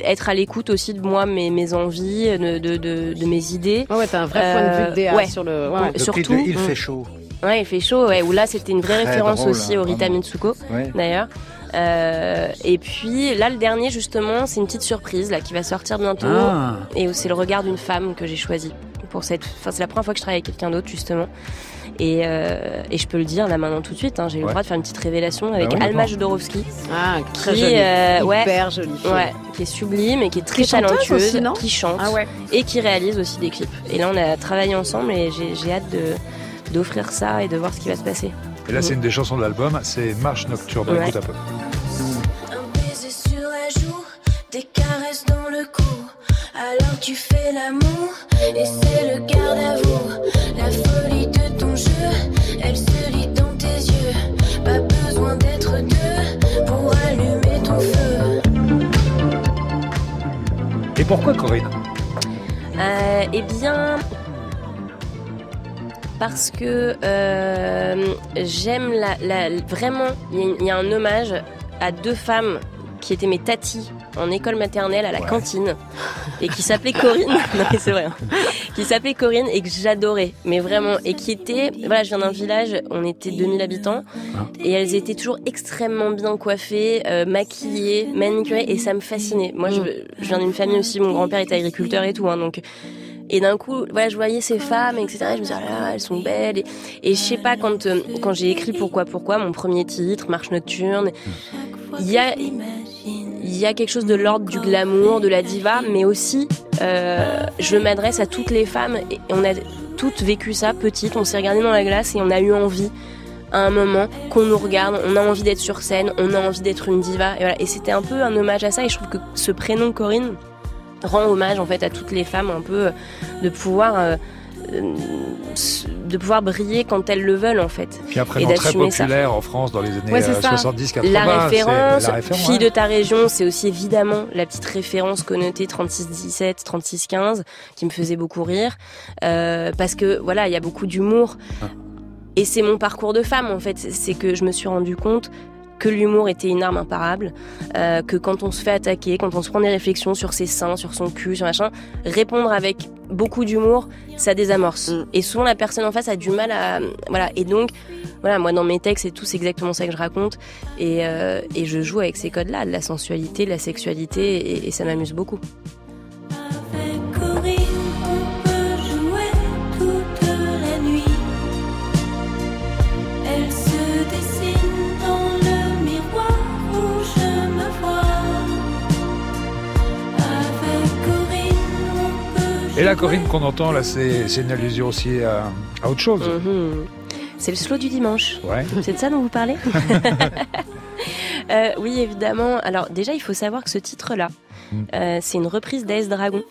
être à l'écoute aussi de moi, mes, mes envies, de, de, de, de mes idées. Ouais, ouais, t'as un vrai point de vue de DA ouais. sur le. Ouais, ouais. Surtout. Il mm. fait chaud. Ouais, il fait chaud, ouais, où là c'était une vraie Très référence drôle, aussi hein, au Rita. Mitsuko, Ouais. d'ailleurs. Euh, et puis là, le dernier justement, c'est une petite surprise là qui va sortir bientôt, Ah. et c'est le regard d'une femme que j'ai choisi pour cette. Enfin, c'est la première fois que je travaille avec quelqu'un d'autre justement. Et, euh, et je peux le dire là maintenant tout de suite, hein, j'ai eu le droit de faire une petite révélation avec Ah oui, Alma. Jodorowsky, Ah, très qui jolie. euh, ouais, Hyper jolie. fille. ouais, qui est sublime et qui est très Qui talentueuse, aussi, non qui chante Ah ouais. et qui réalise aussi des clips. Et là, on a travaillé ensemble et j'ai j'ai hâte de d'offrir ça et de voir ce qui va se passer. Et là, c'est une des chansons de l'album, c'est Marche Nocturne. Écoute un peu. Un baiser sur la joue, des caresses dans le cou. Alors tu fais l'amour et c'est le garde à vous. La folie Et pourquoi Corinne? Euh, eh bien, parce que euh, j'aime la, la- vraiment. Il y, a- il y a un hommage à deux femmes qui étaient mes tatis en école maternelle à la cantine et qui s'appelaient Corinne. non mais c'est vrai. hein. Qui s'appelait Corinne et que j'adorais, mais vraiment et qui était. Voilà, je viens d'un village. On était 2000 habitants et elles étaient toujours extrêmement bien coiffées, euh, maquillées, manicurées et ça me fascinait. Moi, je, je viens d'une famille aussi. Mon grand-père était agriculteur et tout, hein, donc. Et d'un coup, voilà, je voyais ces femmes, etc. Et je me disais, ah là là, elles sont belles. Et, et je sais pas, quand, euh, quand j'ai écrit Pourquoi, pourquoi, mon premier titre, Marche nocturne, il y a, il y a quelque chose de l'ordre du glamour, de la diva, mais aussi, euh, je m'adresse à toutes les femmes. Et on a toutes vécu ça, petites. On s'est regardé dans la glace et on a eu envie à un moment qu'on nous regarde, on a envie d'être sur scène, on a envie d'être une diva. Et, voilà. et c'était un peu un hommage à ça. Et je trouve que ce prénom Corinne rend hommage en fait à toutes les femmes, un peu euh, de pouvoir euh, de pouvoir briller quand elles le veulent en fait. Puis après, et très d'assumer ça. populaire en France dans les années Ouais, c'est euh, ça. 70-80. La référence, la référence, fille ouais. de ta région, c'est aussi évidemment la petite référence connotée 36-17, 36-15, qui me faisait beaucoup rire. Euh, parce que voilà, il y a beaucoup d'humour. Et c'est mon parcours de femme en fait. C'est que je me suis rendu compte que l'humour était une arme imparable, euh, que quand on se fait attaquer, quand on se prend des réflexions sur ses seins, sur son cul, sur machin, répondre avec beaucoup d'humour, ça désamorce. Et souvent la personne en face a du mal à voilà. Et donc voilà, moi dans mes textes et tout, c'est exactement ça que je raconte. Et, euh, et je joue avec ces codes-là, de la sensualité, de la sexualité, et, et ça m'amuse beaucoup. Et la Corinne qu'on entend là, c'est une allusion aussi à, à autre chose. Mhm. C'est le slow du dimanche. Ouais. C'est de ça dont vous parlez Euh, Oui, évidemment. Alors déjà, il faut savoir que ce titre-là, Mm. euh, c'est une reprise d'Ace Dragon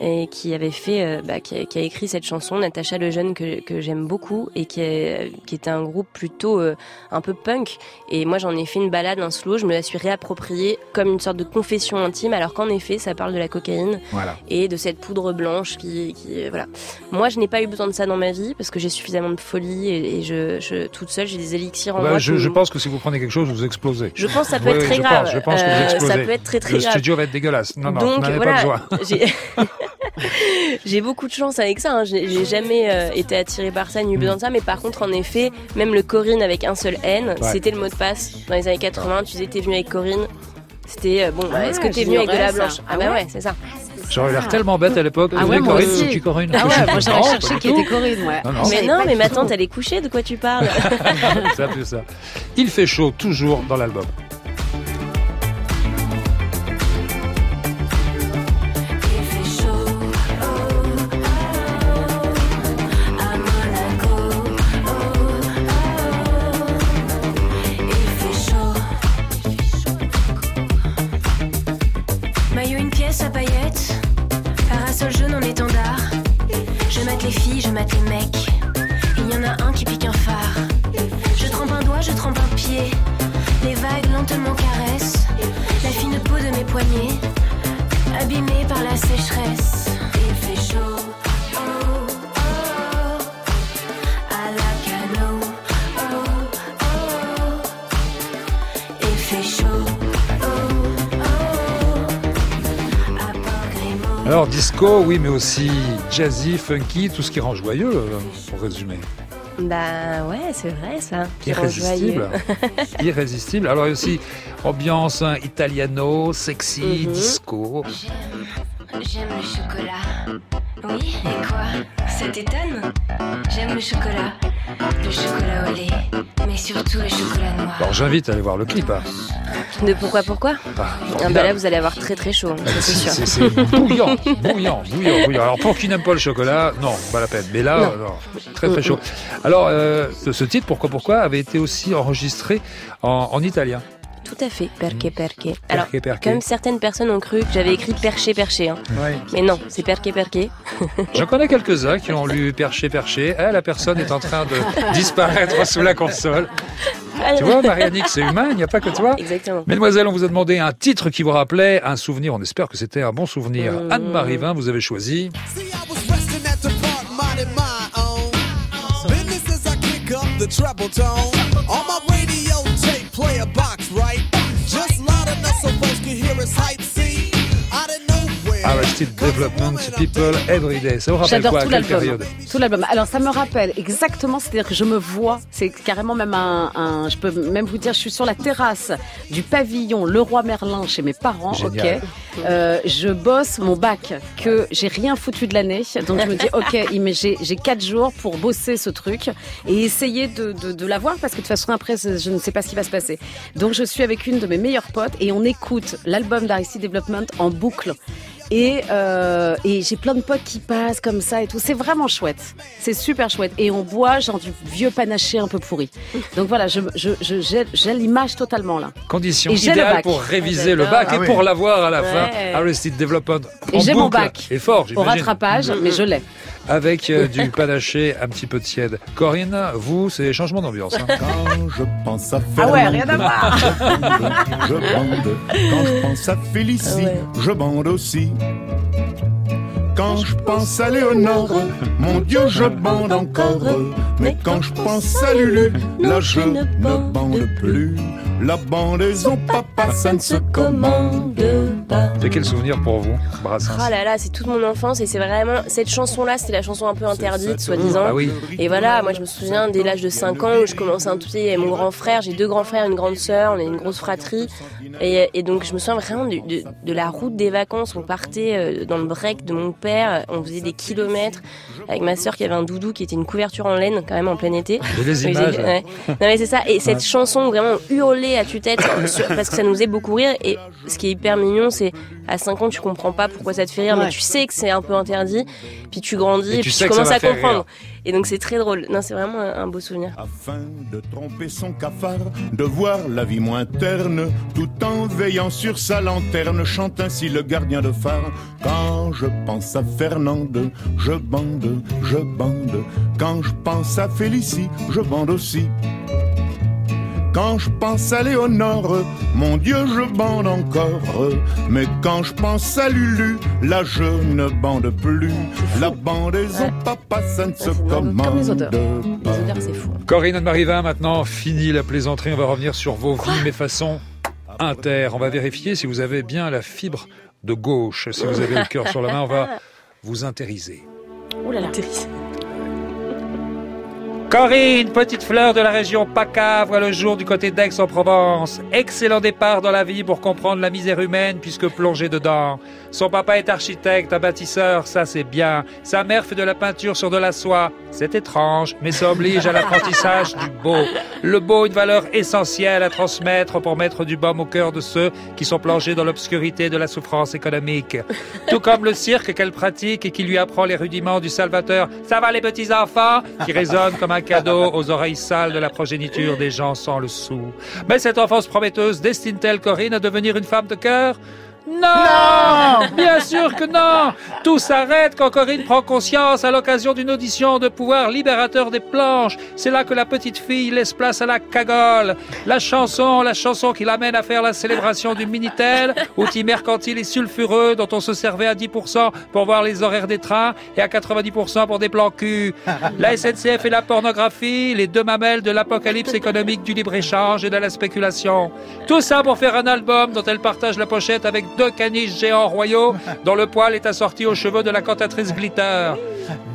et qui avait fait, euh, bah, qui, a, qui a écrit cette chanson, Natacha Lejeune que, que j'aime beaucoup et qui, est, qui était un groupe plutôt euh, un peu punk. Et moi, j'en ai fait une balade, un slow. Je me la suis réappropriée comme une sorte de confession intime, alors qu'en effet, ça parle de la cocaïne Voilà. et de cette poudre blanche qui, qui voilà. Moi, je n'ai pas eu besoin de ça dans ma vie parce que j'ai suffisamment de folie et, et je, je toute seule, j'ai des élixirs en Bah, moi. je, pense que si vous prenez quelque chose, vous explosez. Je pense que ça peut Oui, être très grave. Pense, je pense que vous ça peut être très, très Le grave. studio va être dégueulasse. Non, non, Donc voilà, pas de joie. j'ai beaucoup de chance avec ça. hein. J'ai jamais euh, été attirée par ça ni eu besoin de ça. Mais par contre, en effet, même le Corinne avec un seul N, Ouais. c'était le mot de passe dans les années 80. Tu disais t'es venu avec Corinne. C'était euh, bon. bah, Ah, Est-ce que t'es venu avec de la blanche? ça. Ah Ah bah ouais ouais, c'est ça. J'aurais l'air tellement bête à l'époque. Ah ouais, moi Corinne aussi. Corinne Ah ouais, moi j'aurais Non, cherché qui était. Corinne, ouais. Non, non. Mais non, mais ma tante, elle est couchée. De quoi tu parles? C'est un peu ça. Il fait chaud toujours dans l'album. Oui, mais aussi jazzy, funky, tout ce qui rend joyeux, euh, pour résumer. Bah ouais, c'est vrai ça. Irrésistible. Irrésistible. Alors il y a aussi ambiance hein, italiano, sexy, Mhm. disco. J'aime le chocolat. Oui, et quoi? Ça t'étonne? J'aime le chocolat. Le chocolat au lait, mais surtout le chocolat noir. Alors j'invite à aller voir le clip. hein. De pourquoi pourquoi Ah, Ah bah là, vous allez avoir très très chaud, c'est sûr. C'est bouillant, bouillant, bouillant, bouillant. Alors pour qui n'aime pas le chocolat, non, pas la peine. Mais là, Non. euh, non, très très chaud. Alors euh, ce ce titre, pourquoi pourquoi, avait été aussi enregistré en, en italien. Tout à fait, perché perché. Alors, Perché, perché. comme certaines personnes ont cru que j'avais écrit perché perché, hein. Ouais. mais non, c'est perché perché. J'en connais quelques-uns qui ont lu perché perché. Eh, la personne est en train de disparaître sous la console. Tu vois, Marianique, c'est humain, il n'y a pas que toi. Exactement. Mesdemoiselles, on vous a demandé un titre qui vous rappelait un souvenir. On espère que c'était un bon souvenir. Mmh. Anne-Marie Vin, vous avez choisi. So folks can hear us hype. Arrested Development, People Everyday. Ça vous rappelle J'adore quoi tout l'album. période Tout l'album. Alors ça me rappelle exactement, c'est-à-dire que je me vois, c'est carrément même un, un- je peux même vous dire, je suis sur la terrasse du pavillon Leroy Merlin chez mes parents, Génial. ok. Euh, je bosse mon bac que j'ai rien foutu de l'année, donc je me dis ok, j'ai j'ai quatre jours pour bosser ce truc et essayer de, de, de l'avoir parce que de toute façon après je ne sais pas ce qui va se passer. Donc je suis avec une de mes meilleures potes et on écoute l'album d'Aristide Development en boucle. Et, euh, et j'ai plein de potes qui passent comme ça et tout. C'est vraiment chouette. C'est super chouette. Et on boit genre du vieux panaché un peu pourri. Donc voilà, je, je, je, j'ai, j'ai l'image totalement là. Condition Et j'ai idéale pour réviser le J'adore. bac Ah et oui. pour l'avoir à la Ouais. fin. Arrested Development. Et j'ai mon bac. Et fort, Au j'imagine. rattrapage, mais je l'ai. Avec euh, du panaché un petit peu tiède. Corinne, vous, c'est changement d'ambiance. hein. Quand je pense à Ah ouais, Fernande, rien à voir. je bande. Quand je pense à Félicie, je bande aussi. Quand je pense à Léonore, mon Dieu, je bande encore. Mais quand je pense à Lulu, là je ne bande plus. La bandaison, papa, ça ne se commande pas. C'est quel souvenir pour vous, Brassens Oh là là, c'est toute mon enfance et c'est vraiment cette chanson-là, c'était la chanson un peu interdite, soi-disant. Ah oui. Et voilà, moi je me souviens dès l'âge de 5 ans où je commençais un tout petit, mon grand frère, j'ai deux grands frères, une grande sœur, on est une grosse fratrie. Et, et donc je me souviens vraiment de, de- de la route des vacances. On partait euh, dans le break de mon père, on faisait des kilomètres avec ma sœur qui avait un doudou qui était une couverture en laine quand même en plein été. Des images. ouais. Non mais c'est ça. Et cette chanson vraiment hurlée à tue-tête parce que ça nous faisait beaucoup rire. Et ce qui est hyper mignon, c'est à 5 ans tu comprends pas pourquoi ça te fait rire, Ouais. mais tu sais que c'est un peu interdit. Puis tu grandis Et et, tu puis tu commences à comprendre. rire. Et donc c'est très drôle. Non, c'est vraiment un, un beau souvenir. Afin de tromper son cafard, de voir la vie moins terne, tout en veillant sur sa lanterne, chante ainsi le gardien de phare. Quand je pense à Fernande, je bande, je bande. Quand je pense à Félicie, je bande aussi. Quand je pense à Léonore, mon Dieu, je bande encore. Mais quand je pense à Lulu, là je ne bande plus. La bandaison, papa, ça ne se commande comme les odeurs. pas. Les odeurs, c'est fou. Corinne Anne-Marie Vin, maintenant, fini la plaisanterie. On va revenir sur vos vies, mais façon inter. On va vérifier si vous avez bien la fibre de gauche. Si vous avez le cœur sur la main, on va vous intériser. Ouh là là. Corinne, petite fleur de la région PACA, le jour du côté d'Aix-en-Provence. Excellent départ dans la vie pour comprendre la misère humaine puisque plongé dedans. Son papa est architecte, un bâtisseur, ça c'est bien. Sa mère fait de la peinture sur de la soie. C'est étrange, mais ça oblige à l'apprentissage du beau. Le beau, une valeur essentielle à transmettre pour mettre du baume au cœur de ceux qui sont plongés dans l'obscurité de la souffrance économique. Tout comme le cirque qu'elle pratique et qui lui apprend les rudiments du Salvateur. Ça va les petits enfants qui résonne comme un cadeau aux oreilles sales de la progéniture des gens sans le sou. Mais cette enfance prometteuse destine-t-elle Corinne à devenir une femme de cœur? Non, Bien sûr que non Tout s'arrête quand Corinne prend conscience à l'occasion d'une audition de pouvoir libérateur des planches. C'est là que la petite fille laisse place à la cagole. La chanson, la chanson qui l'amène à faire la célébration du Minitel, outil mercantile et sulfureux dont on se servait à 10% pour voir les horaires des trains et à 90% pour des plans cul. La SNCF et la pornographie, les deux mamelles de l'apocalypse économique du libre-échange et de la spéculation. Tout ça pour faire un album dont elle partage la pochette avec deux caniches géants royaux dont le poil est assorti aux cheveux de la cantatrice Glitter.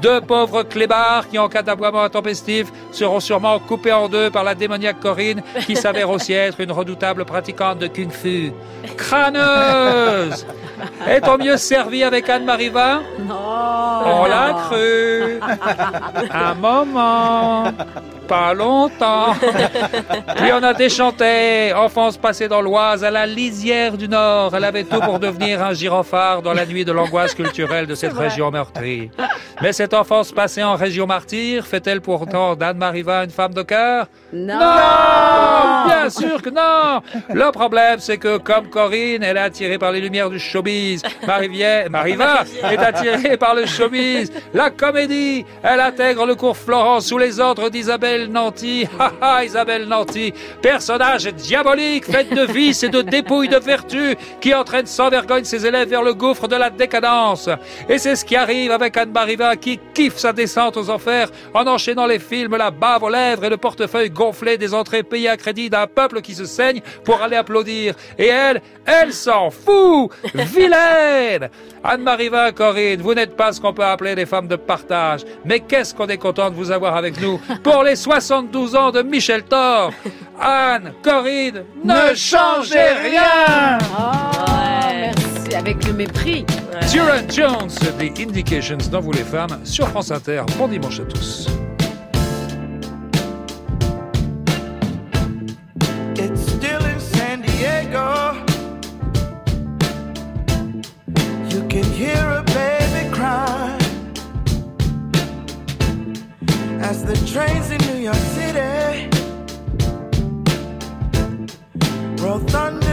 Deux pauvres clébards qui, en cas d'aboiement intempestif, seront sûrement coupés en deux par la démoniaque Corinne, qui s'avère aussi être une redoutable pratiquante de kung-fu. Crâneuse Est-on mieux servi avec Anne-Marie Vin? Non. On l'a cru Un moment pas longtemps. Puis on a déchanté, enfance passée dans l'Oise, à la lisière du Nord. Elle avait tout pour devenir un gyrophare dans la nuit de l'angoisse culturelle de cette région meurtrie. Mais cette enfance passée en région martyre fait-elle pourtant d'Anne-Marie Vin une femme de cœur? Non. Bien sûr que non Le problème, c'est que comme Corinne, elle est attirée par les lumières du showbiz. Marie-Va est attirée par le showbiz. La comédie, elle intègre le cours Florent sous les ordres d'Isabelle Nanty. Ha Isabelle Nanty, personnage diabolique, fait de vices et de dépouilles de vertu, qui entraîne sans vergogne ses élèves vers le gouffre de la décadence. Et c'est ce qui arrive avec Anne-Marie Vin, qui kiffe sa descente aux enfers en enchaînant les films, la bave aux lèvres et le portefeuille gonflé des entrées payées à crédit d'un peuple qui se saigne pour aller applaudir. Et elle, elle s'en fout Vilaine Anne-Marie Vin, Corinne, vous n'êtes pas ce qu'on peut appeler des femmes de partage. Mais qu'est-ce qu'on est content de vous avoir avec nous pour les 72 ans de Michel Thor Anne, Corinne, ne changez rien Oh, merci, avec le mépris. Duran Jones, The Indications dans Vous les femmes, sur France Inter. Bon dimanche à tous. As the trains in New York City. Roll thunder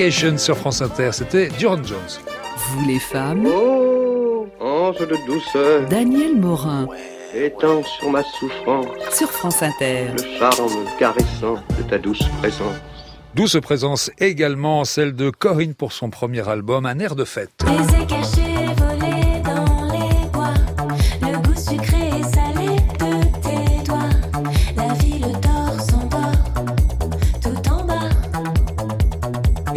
Sur France Inter, c'était Duran Jones. Vous les femmes, Oh, ange de douceur, Daniel Morin étends sur ma souffrance sur France Inter. le charme caressant de ta douce présence. Douce présence également celle de Corinne pour son premier album, Un air de fête.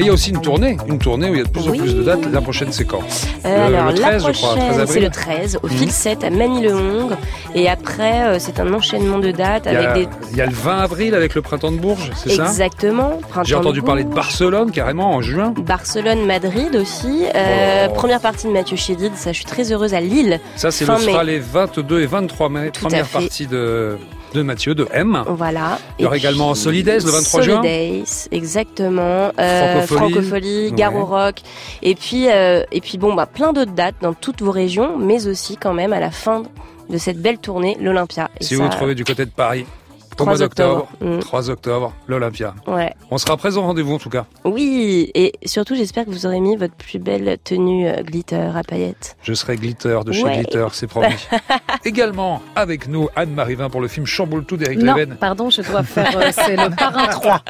Il y a aussi une tournée, une tournée où il y a de plus en plus de dates. La prochaine, c'est quand? Euh, le, alors, le 13, la je crois, 13 prochaine, c'est avril. le 13, au Mhm. fil 7 à Manille-le-Hongre. Et après, euh, c'est un enchaînement de dates Il y, a, avec des. il y a le 20 avril avec le printemps de Bourges, c'est ça? Exactement. J'ai entendu de parler de. Barcelone carrément en juin. Barcelone, Madrid aussi. Euh, Oh. Première partie de Mathieu Chédid, ça je suis très heureuse à Lille. Ça, c'est le sera les 22 et 23 mai, Tout première partie de, de Mathieu, de M. Voilà. Il y aura également Solidays le 23 juin. Solidays, exactement. Euh, Francophonie. Francophonie, Garo Rock. Et puis, euh, et puis bon, bah, plein d'autres dates dans toutes vos régions, mais aussi quand même à la fin de cette belle tournée, l'Olympia. Si ça, vous vous trouvez du côté de Paris, au 3 mois d'octobre, octobre. Mm. 3 octobre, l'Olympia. Ouais. On sera présent, rendez-vous en tout cas. Oui, et surtout j'espère que vous aurez mis votre plus belle tenue euh, glitter à paillettes. Je serai Glitter de chez Ouais. Glitter, c'est promis. Également avec nous Anne-Marie Vin pour le film Chamboule tout d'Éric Non, Leven. pardon, je dois faire. euh, c'est le parrain 3.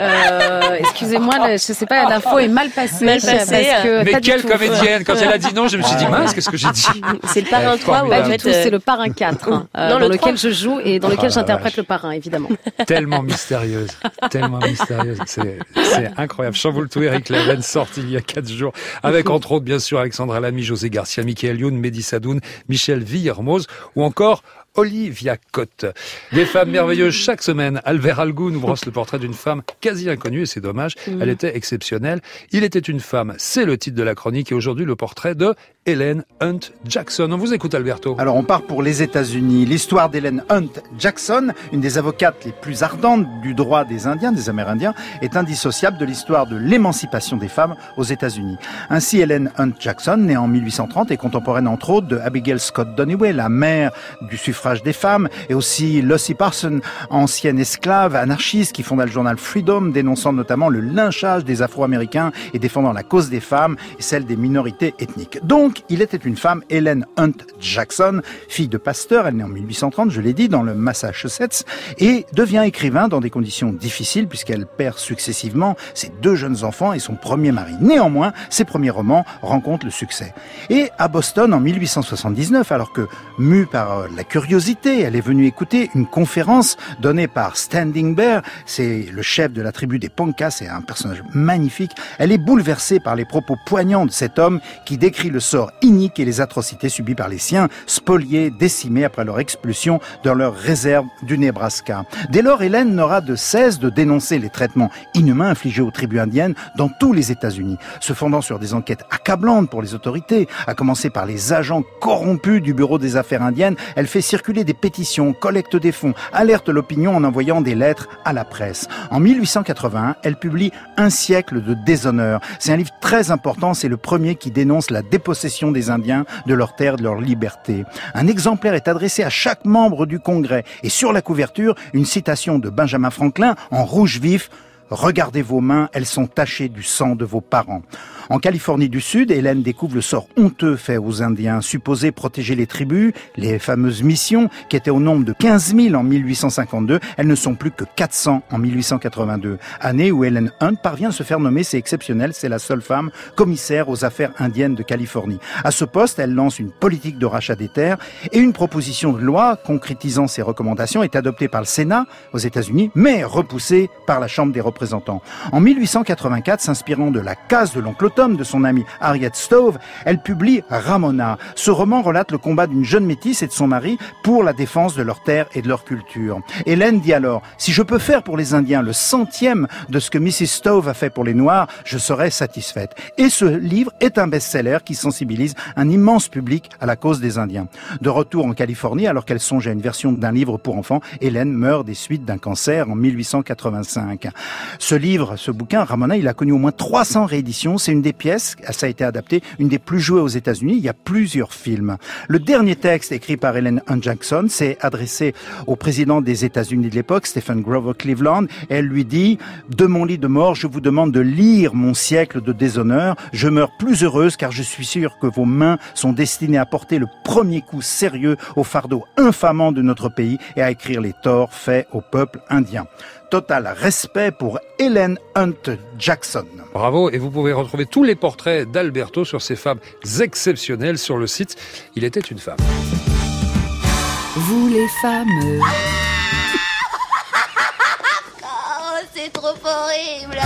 Euh, Excusez-moi, je sais pas, l'info est mal passée. Mal passée, parce que Mais quelle tout. comédienne Quand elle a dit non, je me suis dit mince, qu'est-ce que j'ai dit C'est le parrain Eh, 3 où en formidable. Pas du fait. tout, c'est le parrain 4, hein, euh, Non, dans le lequel 3. je joue et dans Oh lequel j'interprète le parrain, évidemment. Tellement mystérieuse, tellement mystérieuse. C'est incroyable. Chamboule tout, Eric Leven, sorti il y a quatre jours, avec entre autres, bien sûr, Alexandra Lamy, José Garcia, Michael Youn, Mehdi Sadoun, Michel Villermoz, ou encore Olivia Cotte. Des femmes merveilleuses chaque semaine. Albert Algou nous brosse le portrait d'une femme quasi inconnue et c'est dommage. Mhm. Elle était exceptionnelle. Il était une femme. C'est le titre de la chronique et aujourd'hui le portrait de Hélène Hunt Jackson. On vous écoute, Alberto. Alors on part pour les États-Unis. L'histoire d'Hélène Hunt Jackson, une des avocates les plus ardentes du droit des Indiens, des Amérindiens, est indissociable de l'histoire de l'émancipation des femmes aux États-Unis. Ainsi, Hélène Hunt Jackson, née en 1830, est contemporaine entre autres de Abigail Scott Donnelly, la mère du suffrage suffrage des femmes, et aussi Lucy Parson, ancienne esclave anarchiste qui fonda le journal Freedom, dénonçant notamment le lynchage des Afro-Américains et défendant la cause des femmes et celle des minorités ethniques. Donc, il était une femme, Helen Hunt Jackson, fille de pasteur, elle naît en 1830, je l'ai dit, dans le Massachusetts, et devient écrivain dans des conditions difficiles puisqu'elle perd successivement ses deux jeunes enfants et son premier mari. Néanmoins, ses premiers romans rencontrent le succès. Et à Boston, en 1879, alors que, mue par euh, la curiosité, elle est venue écouter une conférence donnée par Standing Bear, c'est le chef de la tribu des Ponkas, c'est un personnage magnifique, elle est bouleversée par les propos poignants de cet homme qui décrit le sort inique et les atrocités subies par les siens, spoliés, décimés après leur expulsion dans leur réserve du Nebraska. Dès lors, Hélène n'aura de cesse de dénoncer les traitements inhumains infligés aux tribus indiennes dans tous les États-Unis, se fondant sur des enquêtes accablantes pour les autorités, à commencer par les agents corrompus du Bureau des Affaires indiennes, elle fait circuler des pétitions, collecte des fonds, alerte l'opinion en envoyant des lettres à la presse. En 1881, elle publie Un siècle de déshonneur. C'est un livre très important, c'est le premier qui dénonce la dépossession des Indiens de leurs terres, de leur liberté. Un exemplaire est adressé à chaque membre du Congrès et sur la couverture, une citation de Benjamin Franklin en rouge vif Regardez vos mains, elles sont tachées du sang de vos parents. En Californie du Sud, Hélène découvre le sort honteux fait aux Indiens, supposés protéger les tribus, les fameuses missions, qui étaient au nombre de 15 000 en 1852. Elles ne sont plus que 400 en 1882. Année où Hélène Hunt parvient à se faire nommer, c'est exceptionnel, c'est la seule femme commissaire aux affaires indiennes de Californie. À ce poste, elle lance une politique de rachat des terres et une proposition de loi concrétisant ses recommandations est adoptée par le Sénat aux États-Unis, mais repoussée par la Chambre des représentants. En 1884, s'inspirant de la case de l'oncle De son amie Harriet Stove, elle publie Ramona. Ce roman relate le combat d'une jeune métisse et de son mari pour la défense de leurs terres et de leur culture. Hélène dit alors, si je peux faire pour les Indiens le centième de ce que Mrs. Stove a fait pour les Noirs, je serai satisfaite. Et ce livre est un best-seller qui sensibilise un immense public à la cause des Indiens. De retour en Californie, alors qu'elle songe à une version d'un livre pour enfants, Hélène meurt des suites d'un cancer en 1885. Ce livre, ce bouquin, Ramona, il a connu au moins 300 rééditions. C'est des pièces, ça a été adapté, une des plus jouées aux États-Unis. Il y a plusieurs films. Le dernier texte écrit par Helen Hunt Jackson s'est adressé au président des États-Unis de l'époque, Stephen Grover Cleveland. Elle lui dit De mon lit de mort, je vous demande de lire mon siècle de déshonneur. Je meurs plus heureuse car je suis sûre que vos mains sont destinées à porter le premier coup sérieux au fardeau infamant de notre pays et à écrire les torts faits au peuple indien total respect pour Helen Hunt Jackson. Bravo, et vous pouvez retrouver tous les portraits d'Alberto sur ces femmes exceptionnelles sur le site Il était une femme. Vous les femmes. Oh, c'est trop horrible.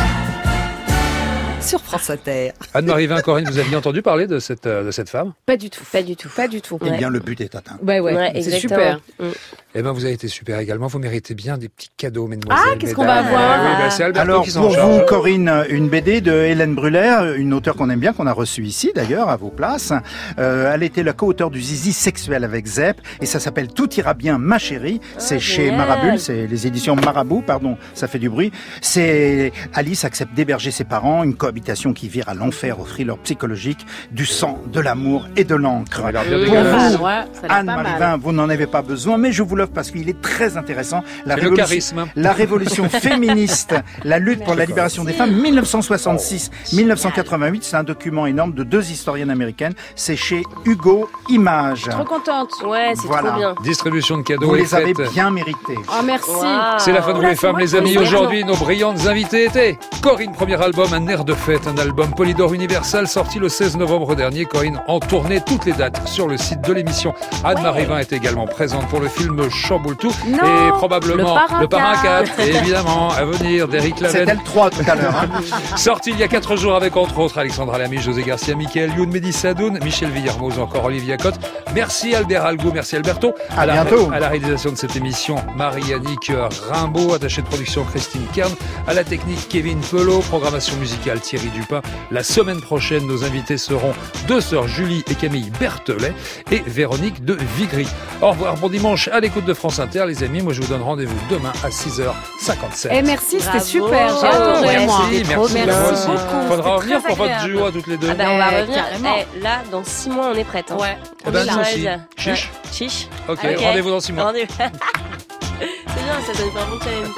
Sur France Inter. Anne-Marie Vin, Corinne, vous aviez entendu parler de cette, euh, de cette femme? Pas du tout. Pas du tout. Pas du tout. Eh bien, le but est atteint. Ouais, ouais, Ouais, c'est exactement. super. Mm. Eh ben, vous avez été super également. Vous méritez bien des petits cadeaux, mesdemoiselles. Ah, qu'est-ce qu'on va avoir Oui, ben, c'est Alberto Alors qui pour charge. vous, Corinne, une BD de Hélène Brûlère, une auteure qu'on aime bien, qu'on a reçue ici d'ailleurs, à vos places. Euh, elle était la co-auteure du Zizi sexuel avec Zep, et ça s'appelle Tout ira bien, ma chérie. C'est chez génial. Marabule, c'est les éditions Marabout, pardon, ça fait du bruit. C'est Alice accepte d'héberger ses parents, une cohabitation qui vire à l'enfer au thriller psychologique, du sang, de l'amour et de l'encre. Pour vous, Ouais, Anne. Marivin, vous n'en avez pas besoin, mais je vous parce qu'il est très intéressant. La le révolution, charisme. la révolution féministe, la lutte pour la libération des femmes, 1966-1988. C'est un document énorme de deux historiennes américaines. C'est chez Hugo Images. Trop contente. Ouais, c'est Voilà. trop bien. Distribution de cadeaux Vous les avez bien mérités. Oh, merci. Waouh. C'est la fin de vous les femmes, les amis. Aujourd'hui, nos brillantes invitées étaient Corinne, premier album, un air de fête, un album Polydor Universal sorti le 16 novembre dernier. Corinne en tournée toutes les dates sur le site de l'émission. Anne-Marie Vin est également présente pour le film Chamboultou Non, et probablement le Parrain 4, évidemment, à venir d'Eric Laven. C'était le 3 tout à l'heure. hein. Sorti il y a 4 jours avec entre autres Alexandra Lamy, José Garcia, Michael Youn, Mehdi Sadoun, Michel Villermoz, encore Olivier Cotte. Merci Albert Algo, merci Alberto. À la, bientôt. À la réalisation de cette émission, Marie-Annick Rimbaud, attachée de production Christine Kern, à la technique Kevin Pelot, programmation musicale Thierry Thierry Dupin. La semaine prochaine, nos invités seront deux sœurs Julie et Camille Berthelet et Véronique de Vigry. Au revoir, bon dimanche à l'écoute de France Inter, les amis. Moi, je vous donne rendez-vous demain à 6h57. Et merci, c'était super. J'ai adoré, Merci, moi. merci, Trop moi merci aussi. beaucoup. Faudra revenir pour votre duo à toutes les deux. Ah ben, on va Eh, revenir. carrément. Eh, là, dans six mois, on est prête. Hein. Ouais. Eh ben, On nous aussi. prête. Chiche. Ouais. Chiche. Ok, rendez-vous dans six mois. Rendez-vous. C'est bien, ça donne pas un bon challenge.